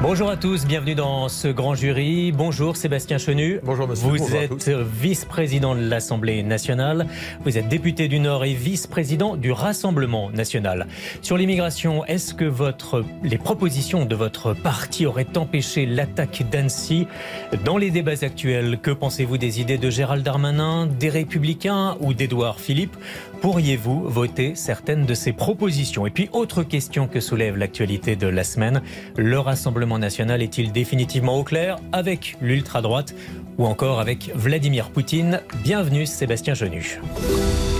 Bonjour à tous, bienvenue dans ce grand jury. Bonjour Sébastien Chenu. Bonjour monsieur. Vous êtes vice-président de l'Assemblée nationale, vous êtes député du Nord et vice-président du Rassemblement national. Sur l'immigration, est-ce que votre, les propositions de votre parti auraient empêché l'attaque d'Annecy? Dans les débats actuels, que pensez-vous des idées de Gérald Darmanin, des Républicains ou d'Édouard Philippe? Pourriez-vous voter certaines de ces propositions? Et puis, autre question que soulève l'actualité de la semaine, le Rassemblement national est-il définitivement au clair avec l'ultra-droite ou encore avec Vladimir Poutine? Bienvenue Sébastien Genu.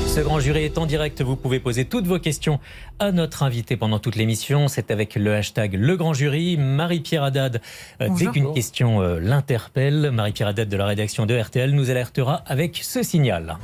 Ce grand jury est en direct. Vous pouvez poser toutes vos questions à notre invité pendant toute l'émission. C'est avec le hashtag Le Grand Jury. Marie-Pierre Haddad, euh, dès qu'une question euh, l'interpelle, Marie-Pierre Haddad de la rédaction de RTL nous alertera avec ce signal.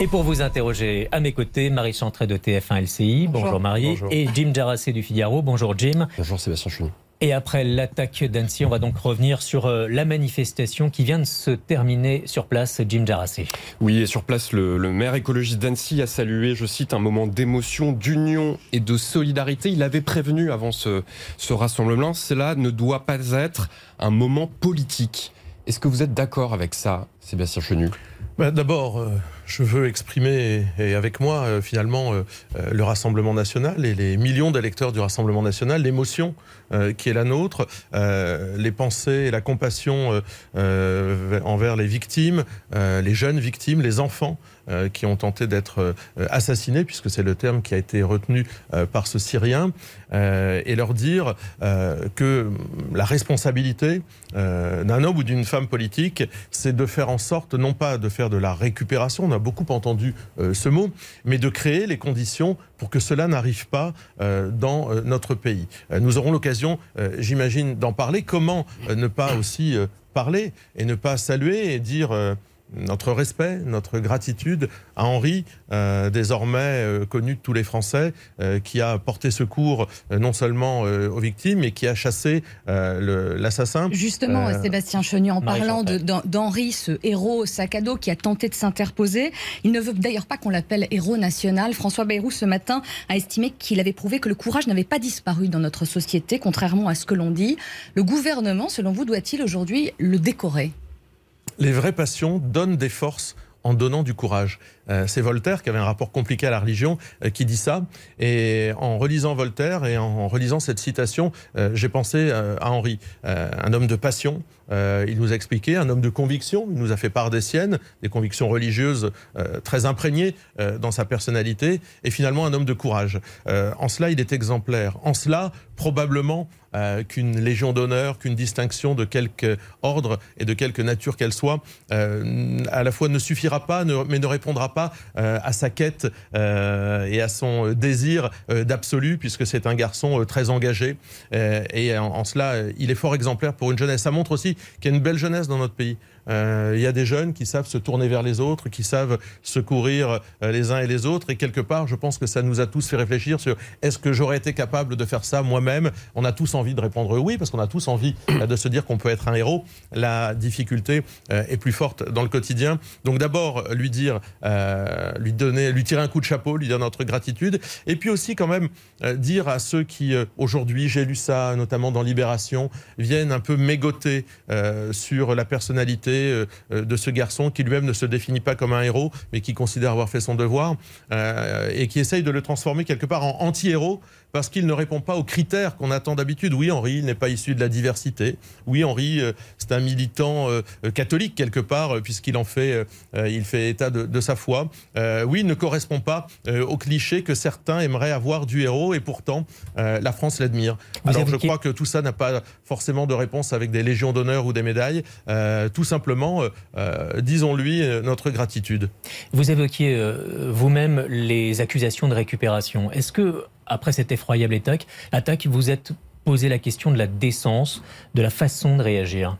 Et pour vous interroger à mes côtés, Marie Chantré de TF1 LCI. Bonjour, Marie. Bonjour. Et Jim Jarassé du Figaro. Bonjour Jim. Bonjour Sébastien Chenu. Et après l'attaque d'Annecy, on va donc revenir sur euh, la manifestation qui vient de se terminer sur place, Jim Jarassé. Oui, et sur place, le, le maire écologiste d'Annecy a salué, je cite, un moment d'émotion, d'union et de solidarité. Il avait prévenu avant ce, ce rassemblement, cela ne doit pas être un moment politique. Est-ce que vous êtes d'accord avec ça, Sébastien Chenu? Bah, D'abord, euh, je veux exprimer, et avec moi, euh, finalement, euh, euh, le Rassemblement national et les millions d'électeurs du Rassemblement national, l'émotion qui est la nôtre, les pensées et la compassion envers les victimes, les jeunes victimes, les enfants qui ont tenté d'être assassinés, puisque c'est le terme qui a été retenu par ce Syrien, et leur dire que la responsabilité d'un homme ou d'une femme politique, c'est de faire en sorte, non pas de faire de la récupération, on beaucoup entendu euh, ce mot, mais de créer les conditions pour que cela n'arrive pas euh, dans euh, notre pays. Nous aurons l'occasion, j'imagine, d'en parler. Comment ne pas aussi parler et ne pas saluer et dire notre respect, notre gratitude à Henri, euh, désormais euh, connu de tous les Français, euh, qui a porté secours non seulement aux victimes, mais qui a chassé l'assassin. Justement, Sébastien Chenu, en Marie parlant d'Henri, ce héros sac à dos qui a tenté de s'interposer, il ne veut d'ailleurs pas qu'on l'appelle héros national. François Bayrou, ce matin, a estimé qu'il avait prouvé que le courage n'avait pas disparu dans notre société, contrairement à ce que l'on dit. Le gouvernement, selon vous, doit-il aujourd'hui le décorer? Les vraies passions donnent des forces en donnant du courage. Euh, c'est Voltaire qui avait un rapport compliqué à la religion euh, qui dit ça. Et en relisant Voltaire et en relisant cette citation, euh, j'ai pensé à Henri, un homme de passion. il nous a expliqué un homme de conviction. Il nous a fait part des siennes, des convictions religieuses très imprégnées dans sa personnalité, et finalement un homme de courage. En cela, il est exemplaire. En cela, probablement qu'une légion d'honneur, qu'une distinction de quelque ordre et de quelque nature qu'elle soit, à la fois ne suffira pas, mais ne répondra pas euh, à sa quête euh, et à son désir euh, d'absolu, puisque c'est un garçon très engagé. Et en, cela, il est fort exemplaire pour une jeunesse. Ça montre aussi qu'il y a une belle jeunesse dans notre pays. Euh, il y a des jeunes qui savent se tourner vers les autres, qui savent secourir euh, les uns et les autres. Et quelque part, je pense que ça nous a tous fait réfléchir sur est-ce que j'aurais été capable de faire ça moi-même? On a tous envie de répondre oui, parce qu'on a tous envie euh, de se dire qu'on peut être un héros. La difficulté est plus forte dans le quotidien. Donc d'abord, lui dire, lui donner, lui tirer un coup de chapeau, lui dire notre gratitude. Et puis aussi quand même dire à ceux qui, aujourd'hui, j'ai lu ça, notamment dans Libération, viennent un peu mégoter sur la personnalité euh, euh, de ce garçon qui lui-même ne se définit pas comme un héros, mais qui considère avoir fait son devoir, euh, et qui essaye de le transformer quelque part en anti-héros parce qu'il ne répond pas aux critères qu'on attend d'habitude. Oui, Henri, il n'est pas issu de la diversité. Oui, Henri, euh, c'est un militant euh, euh, catholique quelque part, puisqu'il en fait, il fait état de, de sa foi. Oui, il ne correspond pas euh, au cliché que certains aimeraient avoir du héros, et pourtant, la France l'admire. Alors, je crois que tout ça n'a pas forcément de réponse avec des légions d'honneur ou des médailles. Tout simplement, disons-lui notre gratitude. Vous évoquiez vous-même les accusations de récupération. Est-ce que, après cette effroyable attaque, attaque, vous êtes posé la question de la décence, de la façon de réagir.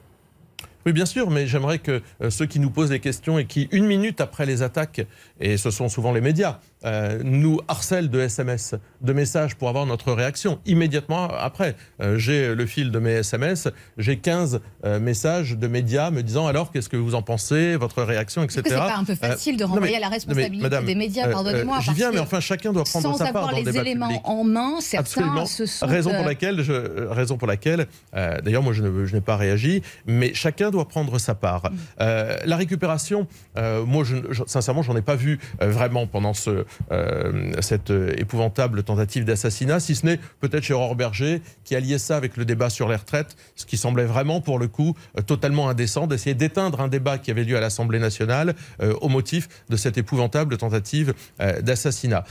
Oui, bien sûr, mais j'aimerais que euh, ceux qui nous posent des questions et qui, une minute après les attaques, et ce sont souvent les médias euh, nous harcèlent de SMS, de messages pour avoir notre réaction. Immédiatement après, euh, j'ai le fil de mes SMS, j'ai 15 euh, messages de médias me disant alors qu'est-ce que vous en pensez, votre réaction, etc. C'est pas un peu facile de renvoyer à la responsabilité des médias, pardonnez-moi. J'y viens, mais enfin chacun doit prendre sa part dans le débat public. Sans avoir les éléments en main, certains Absolument. se sont... Raison pour laquelle, je, raison pour laquelle d'ailleurs moi je, n'ai pas réagi, mais chacun doit prendre sa part. Mm. la récupération, moi je, je, sincèrement j'en ai pas vu vraiment pendant ce, cette épouvantable tentative d'assassinat, si ce n'est peut-être chez Aurore Berger, qui alliait ça avec le débat sur les retraites, ce qui semblait vraiment, pour le coup, euh, totalement indécent, d'essayer d'éteindre un débat qui avait lieu à l'Assemblée nationale euh, au motif de cette épouvantable tentative d'assassinat.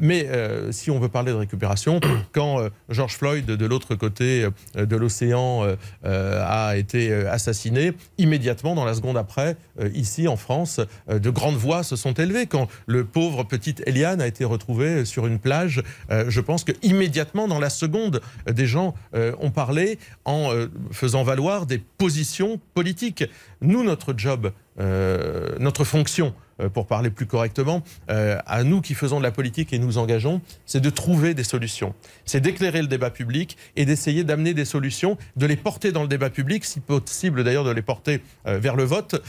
mais si on veut parler de récupération, quand George Floyd, de l'autre côté de l'océan, a été assassiné, immédiatement, dans la seconde après, ici en France, de grandes voix se sont élevées. Quand le pauvre petite Eliane a été retrouvée sur une plage. Euh, je pense que immédiatement, dans la seconde, des gens euh, ont parlé en euh, faisant valoir des positions politiques. Nous, notre job, notre fonction, euh, pour parler plus correctement, euh, à nous qui faisons de la politique et nous engageons, c'est de trouver des solutions. C'est d'éclairer le débat public et d'essayer d'amener des solutions, de les porter dans le débat public, si possible d'ailleurs de les porter euh, vers le vote,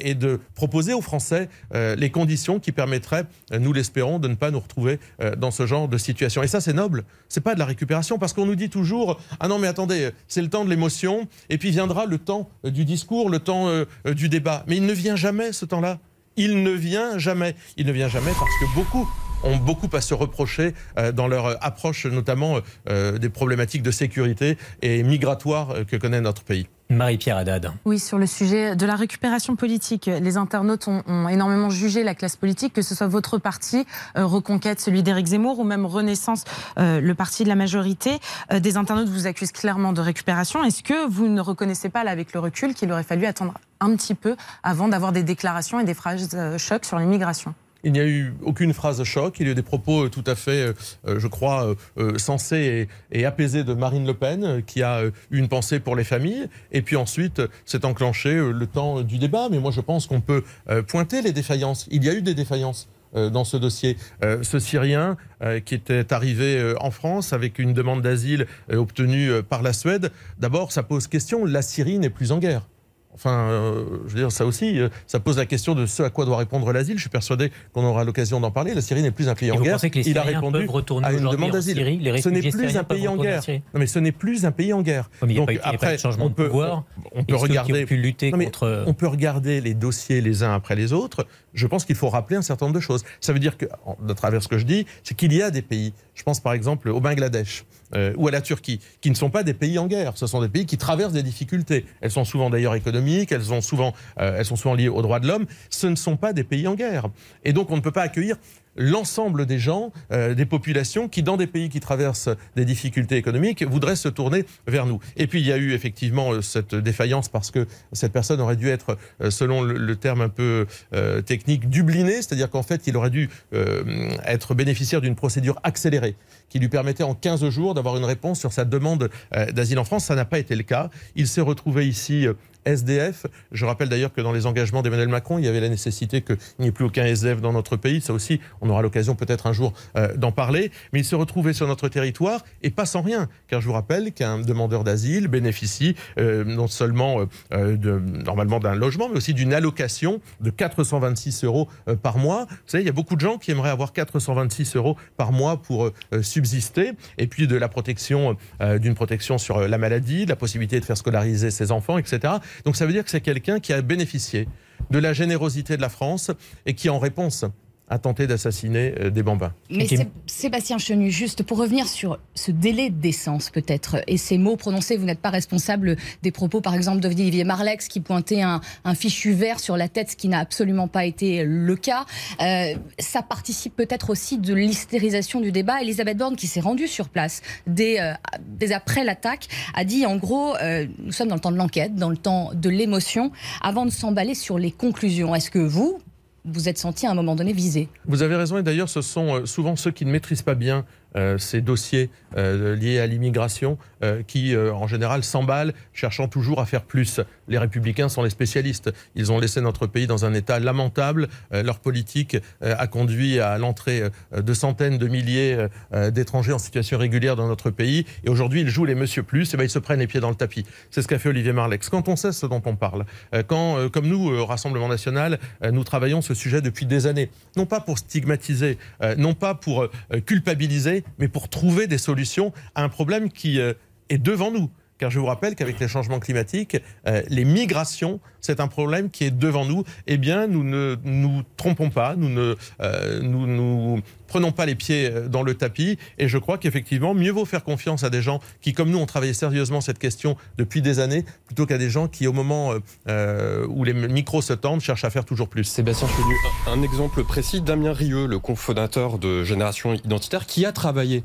et de proposer aux Français les conditions qui permettraient, nous l'espérons, de ne pas nous retrouver dans ce genre de situation. Et ça, c'est noble. C'est pas de la récupération parce qu'on nous dit toujours ah non mais attendez, c'est le temps de l'émotion et puis viendra le temps du discours, le temps du débat. Mais il ne vient jamais ce temps-là il ne vient jamais. Il ne vient jamais parce que beaucoup ont beaucoup à se reprocher euh, dans leur approche, notamment euh, des problématiques de sécurité et migratoire euh, que connaît notre pays. Marie-Pierre Haddad. Oui, sur le sujet de la récupération politique, les internautes ont, énormément jugé la classe politique, que ce soit votre parti, Reconquête, celui d'Éric Zemmour, ou même Renaissance, le parti de la majorité. des internautes vous accusent clairement de récupération. Est-ce que vous ne reconnaissez pas, là, avec le recul, qu'il aurait fallu attendre un petit peu avant d'avoir des déclarations et des phrases chocs sur l'immigration il n'y a eu aucune phrase choc. Il y a eu des propos euh, tout à fait, euh, euh, je crois, sensés et, apaisés de Marine Le Pen, qui a une pensée pour les familles. Et puis ensuite, s'est enclenché le temps du débat. Mais moi, je pense qu'on peut pointer les défaillances. Il y a eu des défaillances dans ce dossier. ce Syrien qui était arrivé en France avec une demande d'asile obtenue par la Suède, d'abord, ça pose question. La Syrie n'est plus en guerre. Enfin, euh, je veux dire, ça aussi, euh, ça pose la question de ce à quoi doit répondre l'asile. Je suis persuadé qu'on aura l'occasion d'en parler. La Syrie n'est plus un pays en guerre. Il a répondu à une demande d'asile. Ce n'est plus un pays en guerre. Non, mais ce n'est plus un pays en guerre. Donc après, on peut, on, peut regarder, lutter contre... on peut regarder les dossiers les uns après les autres. Je pense qu'il faut rappeler un certain nombre de choses. Ça veut dire que, à travers ce que je dis, c'est qu'il y a des pays. Je pense par exemple au Bangladesh euh, ou à la Turquie, qui ne sont pas des pays en guerre. Ce sont des pays qui traversent des difficultés. Elles sont souvent d'ailleurs économiques, elles, souvent, euh, elles sont souvent liées aux droits de l'homme. Ce ne sont pas des pays en guerre. Et donc on ne peut pas accueillir l'ensemble des gens, euh, des populations qui, dans des pays qui traversent des difficultés économiques, voudraient se tourner vers nous. Et puis il y a eu effectivement euh, cette défaillance parce que cette personne aurait dû être, euh, selon le, terme un peu technique, dubliné, c'est-à-dire qu'en fait il aurait dû être bénéficiaire d'une procédure accélérée qui lui permettait en 15 jours d'avoir une réponse sur sa demande d'asile en France. Ça n'a pas été le cas. Il s'est retrouvé ici SDF. Je rappelle d'ailleurs que dans les engagements d'Emmanuel Macron, il y avait la nécessité qu'il n'y ait plus aucun SDF dans notre pays. Ça aussi, on aura l'occasion peut-être un jour euh, d'en parler. Mais il se retrouvait sur notre territoire et pas sans rien. Car je vous rappelle qu'un demandeur d'asile bénéficie euh, non seulement euh, normalement d'un logement, mais aussi d'une allocation de 426 euros par mois. Vous savez, il y a beaucoup de gens qui aimeraient avoir 426 euros par mois pour subsister. Et puis de la protection, d'une protection sur la maladie, de la possibilité de faire scolariser ses enfants, etc. Donc ça veut dire que c'est quelqu'un qui a bénéficié de la générosité de la France et qui, en réponse a tenté d'assassiner euh, des bambins. Mais Sébastien Chenu, juste pour revenir sur ce délai de décence peut-être, et ces mots prononcés, vous n'êtes pas responsable des propos par exemple d'Olivier Marlex qui pointait un, fichu vert sur la tête, ce qui n'a absolument pas été le cas. Euh, ça participe peut-être aussi de l'hystérisation du débat. Elisabeth Borne, qui s'est rendue sur place dès, euh, dès après l'attaque, a dit en gros, nous sommes dans le temps de l'enquête, dans le temps de l'émotion, avant de s'emballer sur les conclusions. Est-ce que vous, vous êtes senti à un moment donné visé. Vous avez raison, et d'ailleurs, ce sont euh, souvent ceux qui ne maîtrisent pas bien ces dossiers liés à l'immigration qui, en général, s'emballent, cherchant toujours à faire plus. Les républicains sont les spécialistes. Ils ont laissé notre pays dans un état lamentable. leur politique a conduit à l'entrée de centaines de milliers d'étrangers en situation régulière dans notre pays. Et aujourd'hui, ils jouent les monsieur plus, et ben, ils se prennent les pieds dans le tapis. C'est ce qu'a fait Olivier Marlex. Quand on sait ce dont on parle, quand, comme nous, au Rassemblement national, nous travaillons ce sujet depuis des années, non pas pour stigmatiser, non pas pour culpabiliser, mais pour trouver des solutions à un problème qui est devant nous. Car je vous rappelle qu'avec les changements climatiques, euh, les migrations, c'est un problème qui est devant nous. Eh bien, nous ne nous trompons pas, nous ne euh, nous, prenons pas les pieds euh, dans le tapis. Et je crois qu'effectivement, mieux vaut faire confiance à des gens qui, comme nous, ont travaillé sérieusement cette question depuis des années, plutôt qu'à des gens qui, au moment où les micros se tendent, cherchent à faire toujours plus. Sébastien Chenu, un exemple précis, Damien Rieu, le cofondateur de Génération Identitaire, qui a travaillé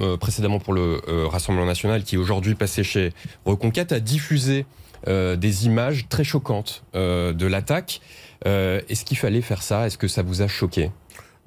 euh, précédemment pour le euh, Rassemblement national, qui est aujourd'hui passé chez Reconquête, a diffusé euh, des images très choquantes de l'attaque. Est-ce qu'il fallait faire ça? Est-ce que ça vous a choqué?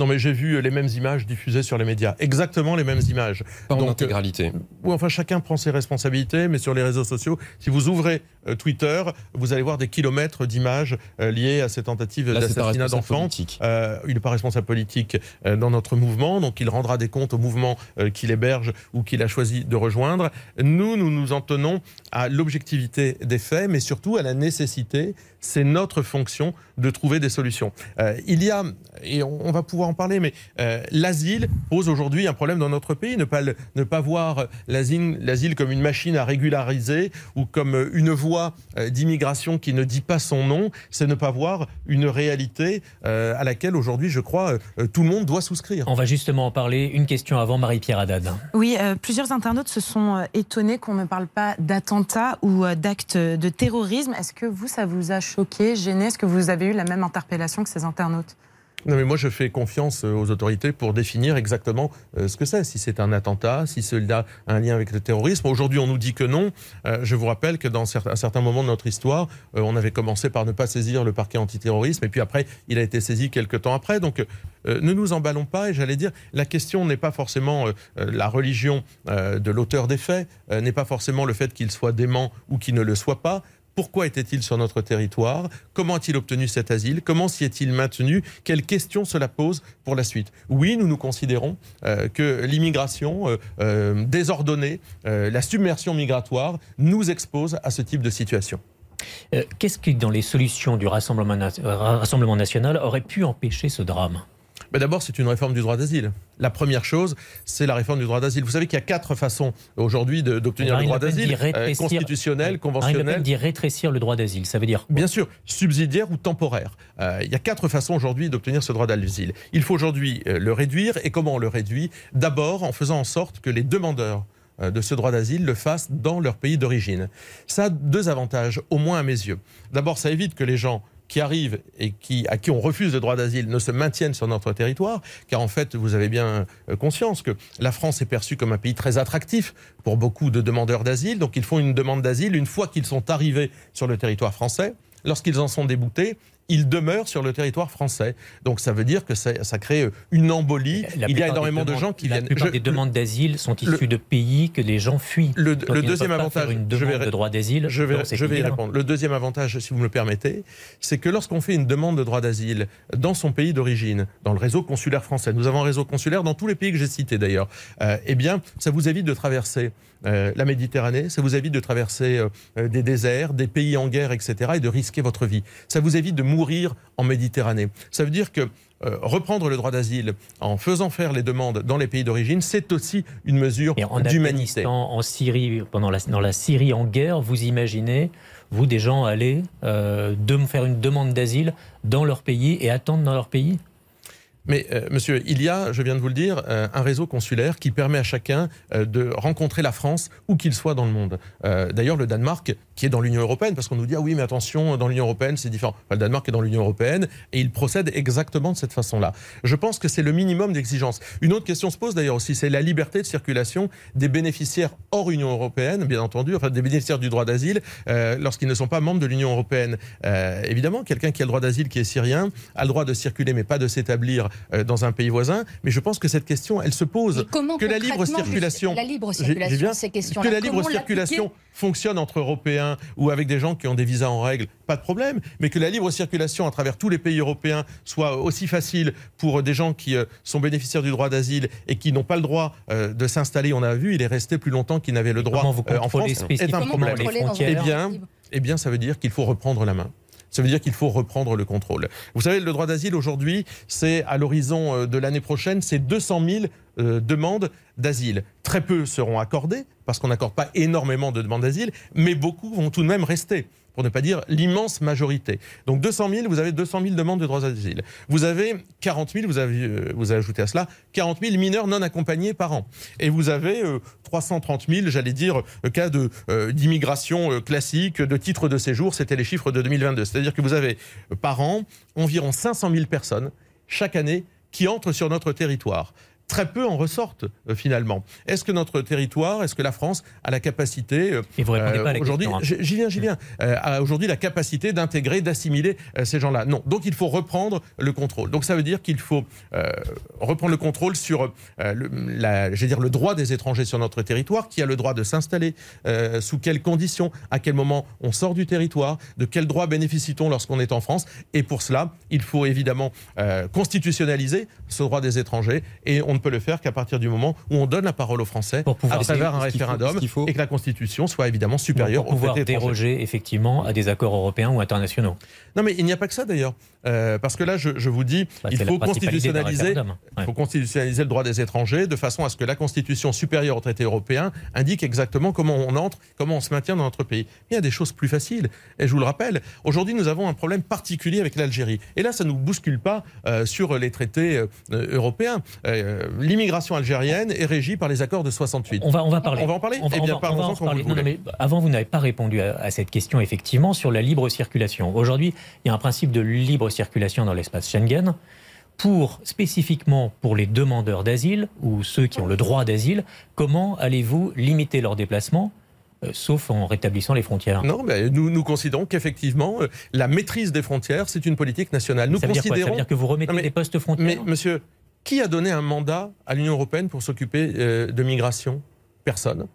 Non, mais j'ai vu les mêmes images diffusées sur les médias. Exactement les mêmes images. Pas en intégralité. oui, enfin, chacun prend ses responsabilités, mais sur les réseaux sociaux, si vous ouvrez euh, Twitter, vous allez voir des kilomètres d'images euh, liées à ces tentatives d'assassinat d'enfants. Euh, il n'est pas responsable politique dans notre mouvement, donc il rendra des comptes au mouvement qu'il héberge ou qu'il a choisi de rejoindre. Nous, nous nous en tenons à l'objectivité des faits, mais surtout à la nécessité, c'est notre fonction de trouver des solutions. il y a, et on, va pouvoir en parler, mais l'asile pose aujourd'hui un problème dans notre pays. Ne pas, ne pas voir l'asile comme une machine à régulariser ou comme une voie euh, d'immigration qui ne dit pas son nom, c'est ne pas voir une réalité euh, à laquelle aujourd'hui, je crois, euh, tout le monde doit souscrire. On va justement en parler. Une question avant Marie-Pierre Haddad. Oui, plusieurs internautes se sont étonnés qu'on ne parle pas ou d'actes de terrorisme. Est-ce que vous, ça vous a choqué, gêné? Est-ce que vous avez eu la même interpellation que ces internautes? Non, mais moi, je fais confiance euh, aux autorités pour définir exactement euh, ce que c'est. Si c'est un attentat, si cela a un lien avec le terrorisme. Aujourd'hui, on nous dit que non. Euh, je vous rappelle que dans un certain moment de notre histoire, on avait commencé par ne pas saisir le parquet antiterrorisme, et puis après, il a été saisi quelques temps après. Donc, ne nous emballons pas. Et j'allais dire, la question n'est pas forcément la religion de l'auteur des faits, n'est pas forcément le fait qu'il soit dément ou qu'il ne le soit pas. Pourquoi était-il sur notre territoire? Comment a-t-il obtenu cet asile? Comment s'y est-il maintenu? Quelles questions cela pose pour la suite? Oui, nous nous considérons euh, que l'immigration euh, euh, désordonnée, la submersion migratoire nous expose à ce type de situation. Qu'est-ce qui, dans les solutions du Rassemblement, Rassemblement national, aurait pu empêcher ce drame? Ben, D'abord, c'est une réforme du droit d'asile. La première chose, c'est la réforme du droit d'asile. Vous savez qu'il y a quatre façons aujourd'hui d'obtenir le droit d'asile euh, constitutionnel, conventionnel. Marine dit rétrécir le droit d'asile. Ça veut dire Bien sûr, subsidiaire ou temporaire. Euh, il y a quatre façons aujourd'hui d'obtenir ce droit d'asile. Il faut aujourd'hui euh, le réduire. Et comment on le réduit? D'abord en faisant en sorte que les demandeurs de ce droit d'asile le fassent dans leur pays d'origine. Ça a deux avantages, au moins à mes yeux. D'abord, ça évite que les gens qui arrivent et qui, à qui on refuse le droit d'asile ne se maintiennent sur notre territoire, car en fait, vous avez bien euh, conscience que la France est perçue comme un pays très attractif pour beaucoup de demandeurs d'asile, donc ils font une demande d'asile une fois qu'ils sont arrivés sur le territoire français. Lorsqu'ils en sont déboutés, ils demeurent sur le territoire français. Donc ça veut dire que ça, crée une embolie. Il y a énormément de gens qui viennent. La plupart des demandes d'asile sont issues de pays que les gens fuient. Le, deuxième avantage, une demande je vais, de droit d'asile. Je vais, je vais y répondre. Le deuxième avantage, si vous me le permettez, c'est que lorsqu'on fait une demande de droit d'asile dans son pays d'origine, dans le réseau consulaire français, nous avons un réseau consulaire dans tous les pays que j'ai cités d'ailleurs, euh, eh bien, ça vous évite de traverser euh, la Méditerranée, ça vous évite de traverser euh, des déserts, des pays en guerre, etc., et de risquer votre vie. Ça vous évite de mourir en Méditerranée. Ça veut dire que euh, reprendre le droit d'asile en faisant faire les demandes dans les pays d'origine, c'est aussi une mesure d'humanité. En Syrie, pendant la, dans la Syrie en guerre, vous imaginez, vous, des gens aller de faire une demande d'asile dans leur pays et attendre dans leur pays? Mais euh, monsieur, il y a, je viens de vous le dire, euh, un réseau consulaire qui permet à chacun euh, de rencontrer la France où qu'il soit dans le monde. D'ailleurs, le Danemark, qui est dans l'Union européenne, parce qu'on nous dit ah oui, mais attention, dans l'Union européenne, c'est différent. le Danemark est dans l'Union européenne et il procède exactement de cette façon-là. Je pense que c'est le minimum d'exigence. Une autre question se pose d'ailleurs aussi, c'est la liberté de circulation des bénéficiaires hors Union européenne, bien entendu, enfin des bénéficiaires du droit d'asile, lorsqu'ils ne sont pas membres de l'Union européenne. évidemment, quelqu'un qui a le droit d'asile, qui est syrien, a le droit de circuler, mais pas de s'établir euh, dans un pays voisin. Mais je pense que cette question, elle se pose. comment que la libre circulation, la libre circulation, bien- ces questions que la libre circulation fonctionne entre Européens ou avec des gens qui ont des visas en règle, pas de problème. Mais que la libre circulation à travers tous les pays européens soit aussi facile pour des gens qui euh, sont bénéficiaires du droit d'asile et qui n'ont pas le droit euh, de s'installer. On a vu, il est resté plus longtemps qu'il n'avait le droit vous euh, en France. Est un problème. Eh bien, eh bien, ça veut dire qu'il faut reprendre la main. Ça veut dire qu'il faut reprendre le contrôle. Vous savez, le droit d'asile aujourd'hui, c'est à l'horizon euh, de l'année prochaine, c'est 200 000 euh, demandes d'asile. Très peu seront accordées, parce qu'on n'accorde pas énormément de demandes d'asile, mais beaucoup vont tout de même rester, pour ne pas dire l'immense majorité. Donc 200 000, vous avez 200 000 demandes de droits d'asile. Vous avez 40 000, vous avez, euh, vous avez ajouté à cela, 40 000 mineurs non accompagnés par an. Et vous avez euh, 330 000, j'allais dire, euh, cas de, euh, d'immigration euh, classique, de titre de séjour, c'était les chiffres de 2022. C'est-à-dire que vous avez euh, par an environ 500 000 personnes chaque année qui entrent sur notre territoire. Très peu en ressortent euh, finalement. Est-ce que notre territoire, est-ce que la France a la capacité euh, Et vous répondez pas à la aujourd'hui, j'y viens, j'y viens, euh, a aujourd'hui la capacité d'intégrer, d'assimiler euh, ces gens-là Non. Donc il faut reprendre le contrôle. Donc ça veut dire qu'il faut euh, reprendre le contrôle sur euh, le, la, je veux dire, le droit des étrangers sur notre territoire, qui a le droit de s'installer, euh, sous quelles conditions, à quel moment on sort du territoire, de quels droits bénéficie-t-on lorsqu'on est en France. Et pour cela, il faut évidemment euh, constitutionnaliser ce droit des étrangers. Et on ne peut le faire qu'à partir du moment où on donne la parole aux Français Pour pouvoir à travers un faut- référendum faut- et que la Constitution soit évidemment supérieure pour au pouvoir déroger effectivement à des accords européens ou internationaux. Non, mais il n'y a pas que ça d'ailleurs. Euh, parce que là, je, je vous dis, Bah, il faut constitutionnaliser. Ouais. faut constitutionnaliser le droit des étrangers de façon à ce que la Constitution supérieure au traité européen indique exactement comment on entre, comment on se maintient dans notre pays. Il y a des choses plus faciles. Et je vous le rappelle, aujourd'hui, nous avons un problème particulier avec l'Algérie. Et là, ça ne nous bouscule pas euh, sur les traités euh, européens. Euh, L'immigration algérienne est régie par les accords de 68. On va, on va parler. On va en parler On va- Eh on bien, va- on va en vous Non, mais avant, vous n'avez pas répondu à, à cette question, effectivement, sur la libre circulation. Aujourd'hui, il y a un principe de libre circulation dans l'espace Schengen. Pour, spécifiquement pour les demandeurs d'asile ou ceux qui ont le droit d'asile, comment allez-vous limiter leurs déplacements, euh, sauf en rétablissant les frontières? Non, mais nous, nous considérons qu'effectivement, euh, la maîtrise des frontières, c'est une politique nationale. Nous Ça veut dire quoi? Ça considérons veut dire que vous remettez Non, mais- des postes Mais frontières monsieur, qui a donné un mandat à l'Union européenne pour s'occuper euh, de migration? Personne.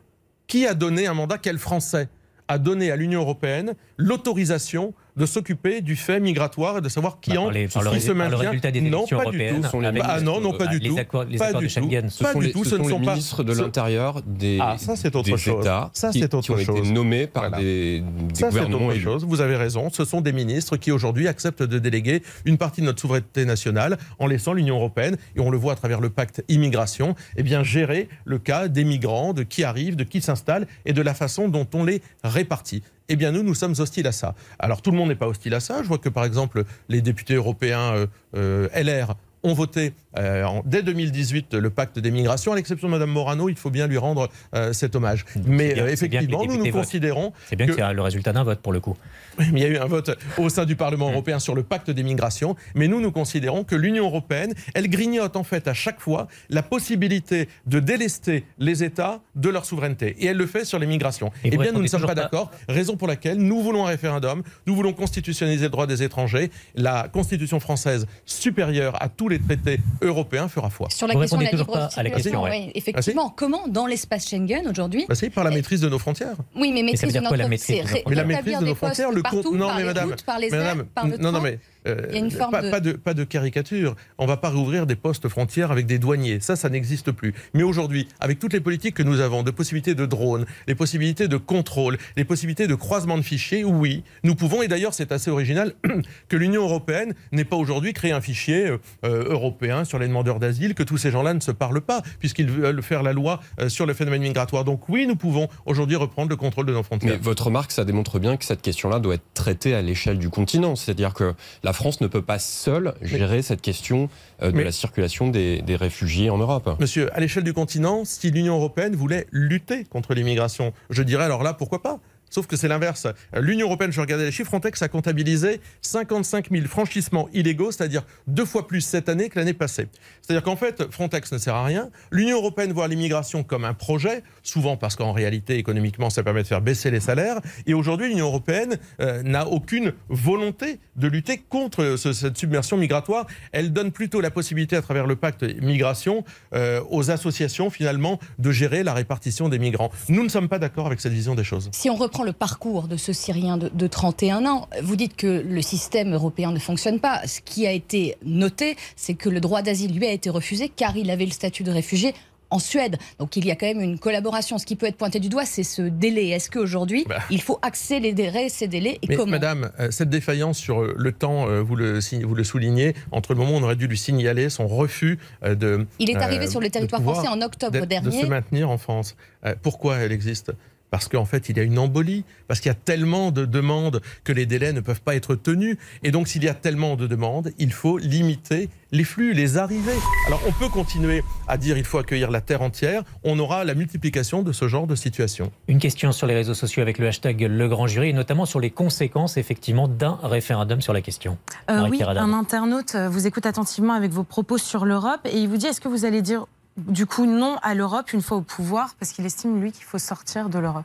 Qui a donné un mandat? Quel Français a donné à l'Union européenne l'autorisation de s'occuper du fait migratoire et de savoir qui Bah, entre, les- le qui ré- se par le maintient résultat des Non, pas du tout. sont les Ah non, non, pas du les tout. accords, les Pas accords du de. Schengen. Ce Pas sont du les, tout, ce ce ne sont les pas- ministres de l'Intérieur des, Ah, ça, c'est autre des chose. États Ça, qui, c'est autre qui ont chose. été nommés par Voilà. des, des Ça, c'est gouvernements autre chose. Vous avez raison. Ce sont des ministres qui aujourd'hui acceptent de déléguer une partie de notre souveraineté nationale en laissant l'Union européenne, et on le voit à travers le pacte immigration, eh bien gérer le cas des migrants, de qui arrivent, de qui s'installent et de la façon dont on les répartit. Eh bien, nous, nous sommes hostiles à ça. Alors, tout le monde n'est pas hostile à ça. Je vois que, par exemple, les députés européens euh, euh, LR ont voté euh, en- dès 2018 le pacte des migrations, à l'exception de Mme Morano, il faut bien lui rendre euh, cet hommage. Mais bien- euh, effectivement, nous nous votent. considérons C'est bien que, que- c'est le résultat d'un vote pour le coup. mais il y a eu un vote au sein du Parlement européen sur le pacte des migrations, mais nous, nous considérons que l'Union européenne, elle grignote en fait à chaque fois la possibilité de délester les États de leur souveraineté. Et elle le fait sur les migrations. Et Eh bien, nous ne sommes pas- d'accord, raison pour laquelle nous voulons un référendum, nous voulons constitutionnaliser le droit des étrangers. La Constitution française, supérieure à tous les traités européens, fera foi. Sur la Vous question de la libre pas à la circulation, question, oui, effectivement, comment dans l'espace Schengen aujourd'hui Bah, c'est par la maîtrise de nos frontières. Oui, mais ça veut maîtrise dire de notre maîtrise de nos c'est ré- frontières? Mais la maîtrise de nos frontières, le partout, compte. Non, par mais les madame, par les non, mais euh, pas, de- pas de pas de caricature. On va pas rouvrir des postes frontières avec des douaniers. Ça, ça n'existe plus. Mais aujourd'hui, avec toutes les politiques que nous avons, de possibilités de drones, les possibilités de contrôle, les possibilités de croisement de fichiers, oui, nous pouvons. Et d'ailleurs, c'est assez original que l'Union européenne n'ait pas aujourd'hui créé un fichier euh, euh, européen sur les demandeurs d'asile, que tous ces gens-là ne se parlent pas, puisqu'ils veulent faire la loi euh, sur le phénomène migratoire. Donc oui, nous pouvons aujourd'hui reprendre le contrôle de nos frontières. Mais votre remarque, ça démontre bien que cette question-là doit être traitée à l'échelle du continent. C'est-à-dire que la France ne peut pas seule gérer cette question euh, de Mais- la circulation des, des réfugiés en Europe. Monsieur, à l'échelle du continent, si l'Union européenne voulait lutter contre l'immigration, je dirais alors là, pourquoi pas? Sauf que c'est l'inverse. L'Union européenne, je regardais les chiffres, Frontex a comptabilisé 55 000 franchissements illégaux, c'est-à-dire deux fois plus cette année que l'année passée. C'est-à-dire qu'en fait, Frontex ne sert à rien. L'Union européenne voit l'immigration comme un projet, souvent parce qu'en réalité, économiquement, ça permet de faire baisser les salaires. Et aujourd'hui, l'Union européenne euh, n'a aucune volonté de lutter contre cette submersion migratoire. Elle donne plutôt la possibilité, à travers le pacte migration, euh, aux associations, finalement, de gérer la répartition des migrants. Nous ne sommes pas d'accord avec cette vision des choses. Si on reprend le parcours de ce Syrien de, de 31 ans, vous dites que le système européen ne fonctionne pas. Ce qui a été noté, c'est que le droit d'asile lui a été refusé car il avait le statut de réfugié en Suède. Donc il y a quand même une collaboration. Ce qui peut être pointé du doigt, c'est ce délai. Est-ce qu'aujourd'hui, bah. il faut accélérer ces délais et Mais comment Madame, euh, cette défaillance sur euh, le temps, euh, vous le, vous le soulignez, entre le moment où on aurait dû lui signaler son refus de... Il est arrivé sur le territoire français en octobre dernier. De se maintenir en France. Pourquoi elle existe? Parce qu'en fait, il y a une embolie, parce qu'il y a tellement de demandes que les délais ne peuvent pas être tenus. Et donc, s'il y a tellement de demandes, il faut limiter les flux, les arrivées. Alors, on peut continuer à dire il faut accueillir la terre entière. On aura la multiplication de ce genre de situation. Une question sur les réseaux sociaux avec le hashtag Le Grand Jury, et notamment sur les conséquences, effectivement, d'un référendum sur la question. Euh, oui, un internaute euh, vous écoute attentivement avec vos propos sur l'Europe et il vous dit est-ce que vous allez dire du coup non à l'Europe une fois au pouvoir parce qu'il estime lui qu'il faut sortir de l'Europe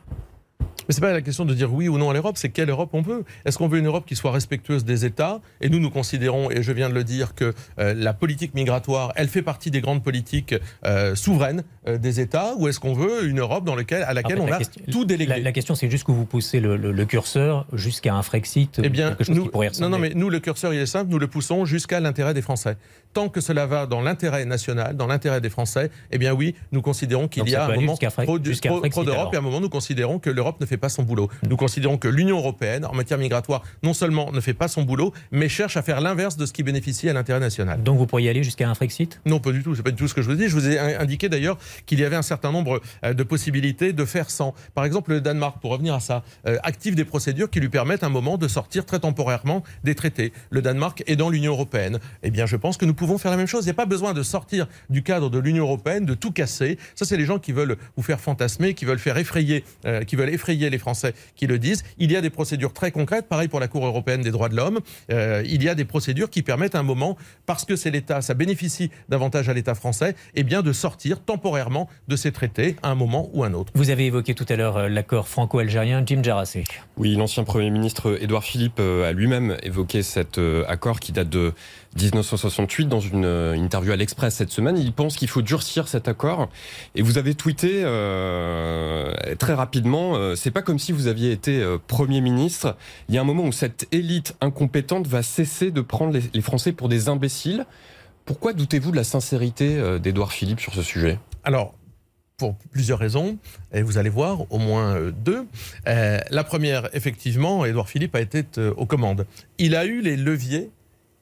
mais ce n'est pas la question de dire oui ou non à l'Europe, c'est quelle Europe on veut. Est-ce qu'on veut une Europe qui soit respectueuse des États? Et nous, nous considérons, et je viens de le dire, que euh, la politique migratoire, elle fait partie des grandes politiques euh, souveraines euh, des États, ou est-ce qu'on veut une Europe dans lequel, à laquelle on a tout délégué La, question, c'est juste que vous poussez le, curseur jusqu'à un Frexit, eh bien, quelque chose nous, qui pourrait ressembler. Non, non, mais nous, le curseur, il est simple, nous le poussons jusqu'à l'intérêt des Français. Tant que cela va dans l'intérêt national, dans l'intérêt des Français, eh bien oui, nous considérons qu'il y a un moment trop, d'Europe, et à un moment, nous considérons que l'Europe ne fait pas son boulot. Nous considérons que l'Union européenne, en matière migratoire, non seulement ne fait pas son boulot, mais cherche à faire l'inverse de ce qui bénéficie à l'intérêt national. Donc vous pourriez aller jusqu'à un Frexit? Non, pas du tout. C'est pas du tout ce que je vous dis. Je vous ai indiqué d'ailleurs qu'il y avait un certain nombre euh, de possibilités de faire sans. Par exemple, le Danemark, pour revenir à ça, euh, active des procédures qui lui permettent un moment de sortir très temporairement des traités. Le Danemark est dans l'Union européenne. Eh bien, je pense que nous pouvons faire la même chose. Il n'y a pas besoin de sortir du cadre de l'Union européenne, de tout casser. Ça, c'est les gens qui veulent vous faire fantasmer, qui veulent faire effrayer, euh, qui veulent effrayer les Français qui le disent. Il y a des procédures très concrètes, pareil pour la Cour européenne des droits de l'homme. Euh, il y a des procédures qui permettent à un moment, parce que c'est l'État, ça bénéficie davantage à l'État français, eh bien de sortir temporairement de ces traités à un moment ou un autre. Vous avez évoqué tout à l'heure euh, l'accord franco-algérien, Jim Jarassé. Oui, l'ancien Premier ministre Édouard Philippe euh, a lui-même évoqué cet accord qui date de 1968 dans une euh, interview à l'Express cette semaine. Il pense qu'il faut durcir cet accord. Et vous avez tweeté euh, très rapidement, euh, c'est pas comme si vous aviez été Premier ministre. Il y a un moment où cette élite incompétente va cesser de prendre les, Français pour des imbéciles. Pourquoi doutez-vous de la sincérité d'Edouard Philippe sur ce sujet? Alors, pour plusieurs raisons, et vous allez voir au moins deux. la première, effectivement, Édouard Philippe a été aux commandes. Il a eu les leviers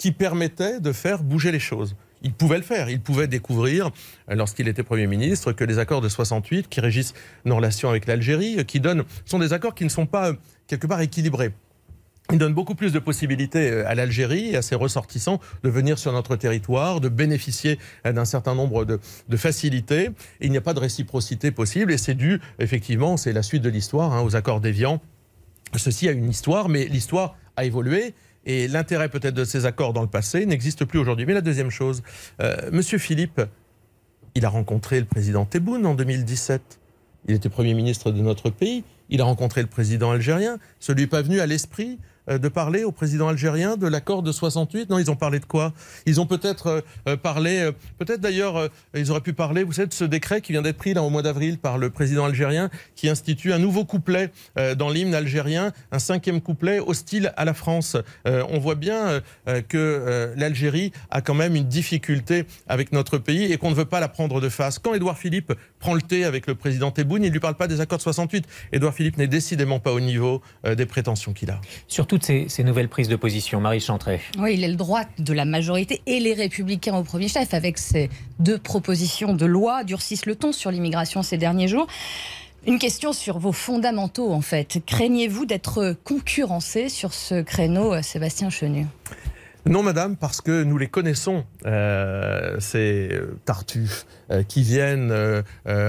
qui permettait de faire bouger les choses. Il pouvait le faire. Il pouvait découvrir, euh, lorsqu'il était Premier ministre, que les accords de 68 qui régissent nos relations avec l'Algérie, euh, qui donnent, sont des accords qui ne sont pas euh, quelque part équilibrés. Ils donnent beaucoup plus de possibilités à l'Algérie et à ses ressortissants de venir sur notre territoire, de bénéficier d'un certain nombre de, facilités. il n'y a pas de réciprocité possible et c'est dû, effectivement, c'est la suite de l'histoire, hein, aux accords d'Évian. Ceci a une histoire, mais l'histoire a évolué et l'intérêt peut-être de ces accords dans le passé n'existe plus aujourd'hui. Mais la deuxième chose, euh, Monsieur Philippe, il a rencontré le président Tebboune en 2017. Il était Premier ministre de notre pays. Il a rencontré le président algérien. Ce lui est pas venu à l'esprit de parler au président algérien de l'accord de 68 Non, ils ont parlé de quoi? Ils ont peut-être euh, euh, parlé, peut-être d'ailleurs, ils auraient pu parler, vous savez, de ce décret qui vient d'être pris là, au mois d'avril par le président algérien, qui institue un nouveau couplet dans l'hymne algérien, un cinquième couplet hostile à la France. on voit bien que l'Algérie a quand même une difficulté avec notre pays et qu'on ne veut pas la prendre de face. Quand Édouard Philippe prend le thé avec le président Tebboune, il ne lui parle pas des accords de 68. Édouard Philippe n'est décidément pas au niveau des prétentions qu'il a. Surtout ces, nouvelles prises de position Marie Chantré. Oui, il est le droit de la majorité et les républicains au premier chef avec ces deux propositions de loi durcissent le ton sur l'immigration ces derniers jours. Une question sur vos fondamentaux en fait. Craignez-vous d'être concurrencé sur ce créneau, Sébastien Chenu? Non, madame, parce que nous les connaissons, euh, ces tartuffes euh, qui viennent euh,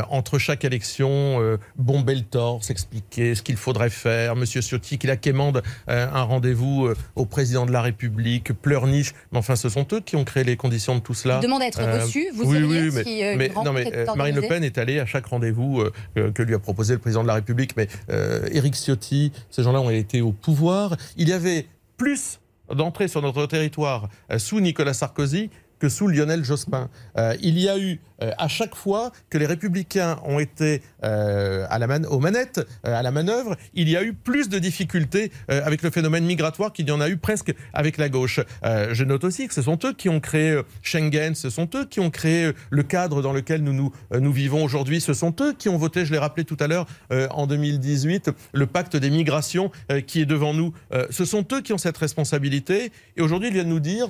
entre chaque élection bomber le torse, expliquer ce qu'il faudrait faire. Monsieur Ciotti qui la quémande un rendez-vous au président de la République, pleurniche. Mais enfin, ce sont eux qui ont créé les conditions de tout cela. Il demande à être reçu. Vous oui, oui, mais, mais- non, mais Marine Le Pen est allée à chaque rendez-vous que, lui a proposé le président de la République. Mais Éric Ciotti, ces gens-là ont été au pouvoir. Il y avait plus d'entrées sur notre territoire euh, sous Nicolas Sarkozy que sous Lionel Jospin. Euh, il y a eu euh, à chaque fois que les républicains ont été euh, aux manettes, euh, à la manœuvre, il y a eu plus de difficultés avec le phénomène migratoire qu'il y en a eu presque avec la gauche. Je note aussi que ce sont eux qui ont créé Schengen, ce sont eux qui ont créé le cadre dans lequel nous, nous, nous vivons aujourd'hui, ce sont eux qui ont voté, je l'ai rappelé tout à l'heure, en 2018, le pacte des migrations qui est devant nous. Ce sont eux qui ont cette responsabilité et aujourd'hui ils viennent nous dire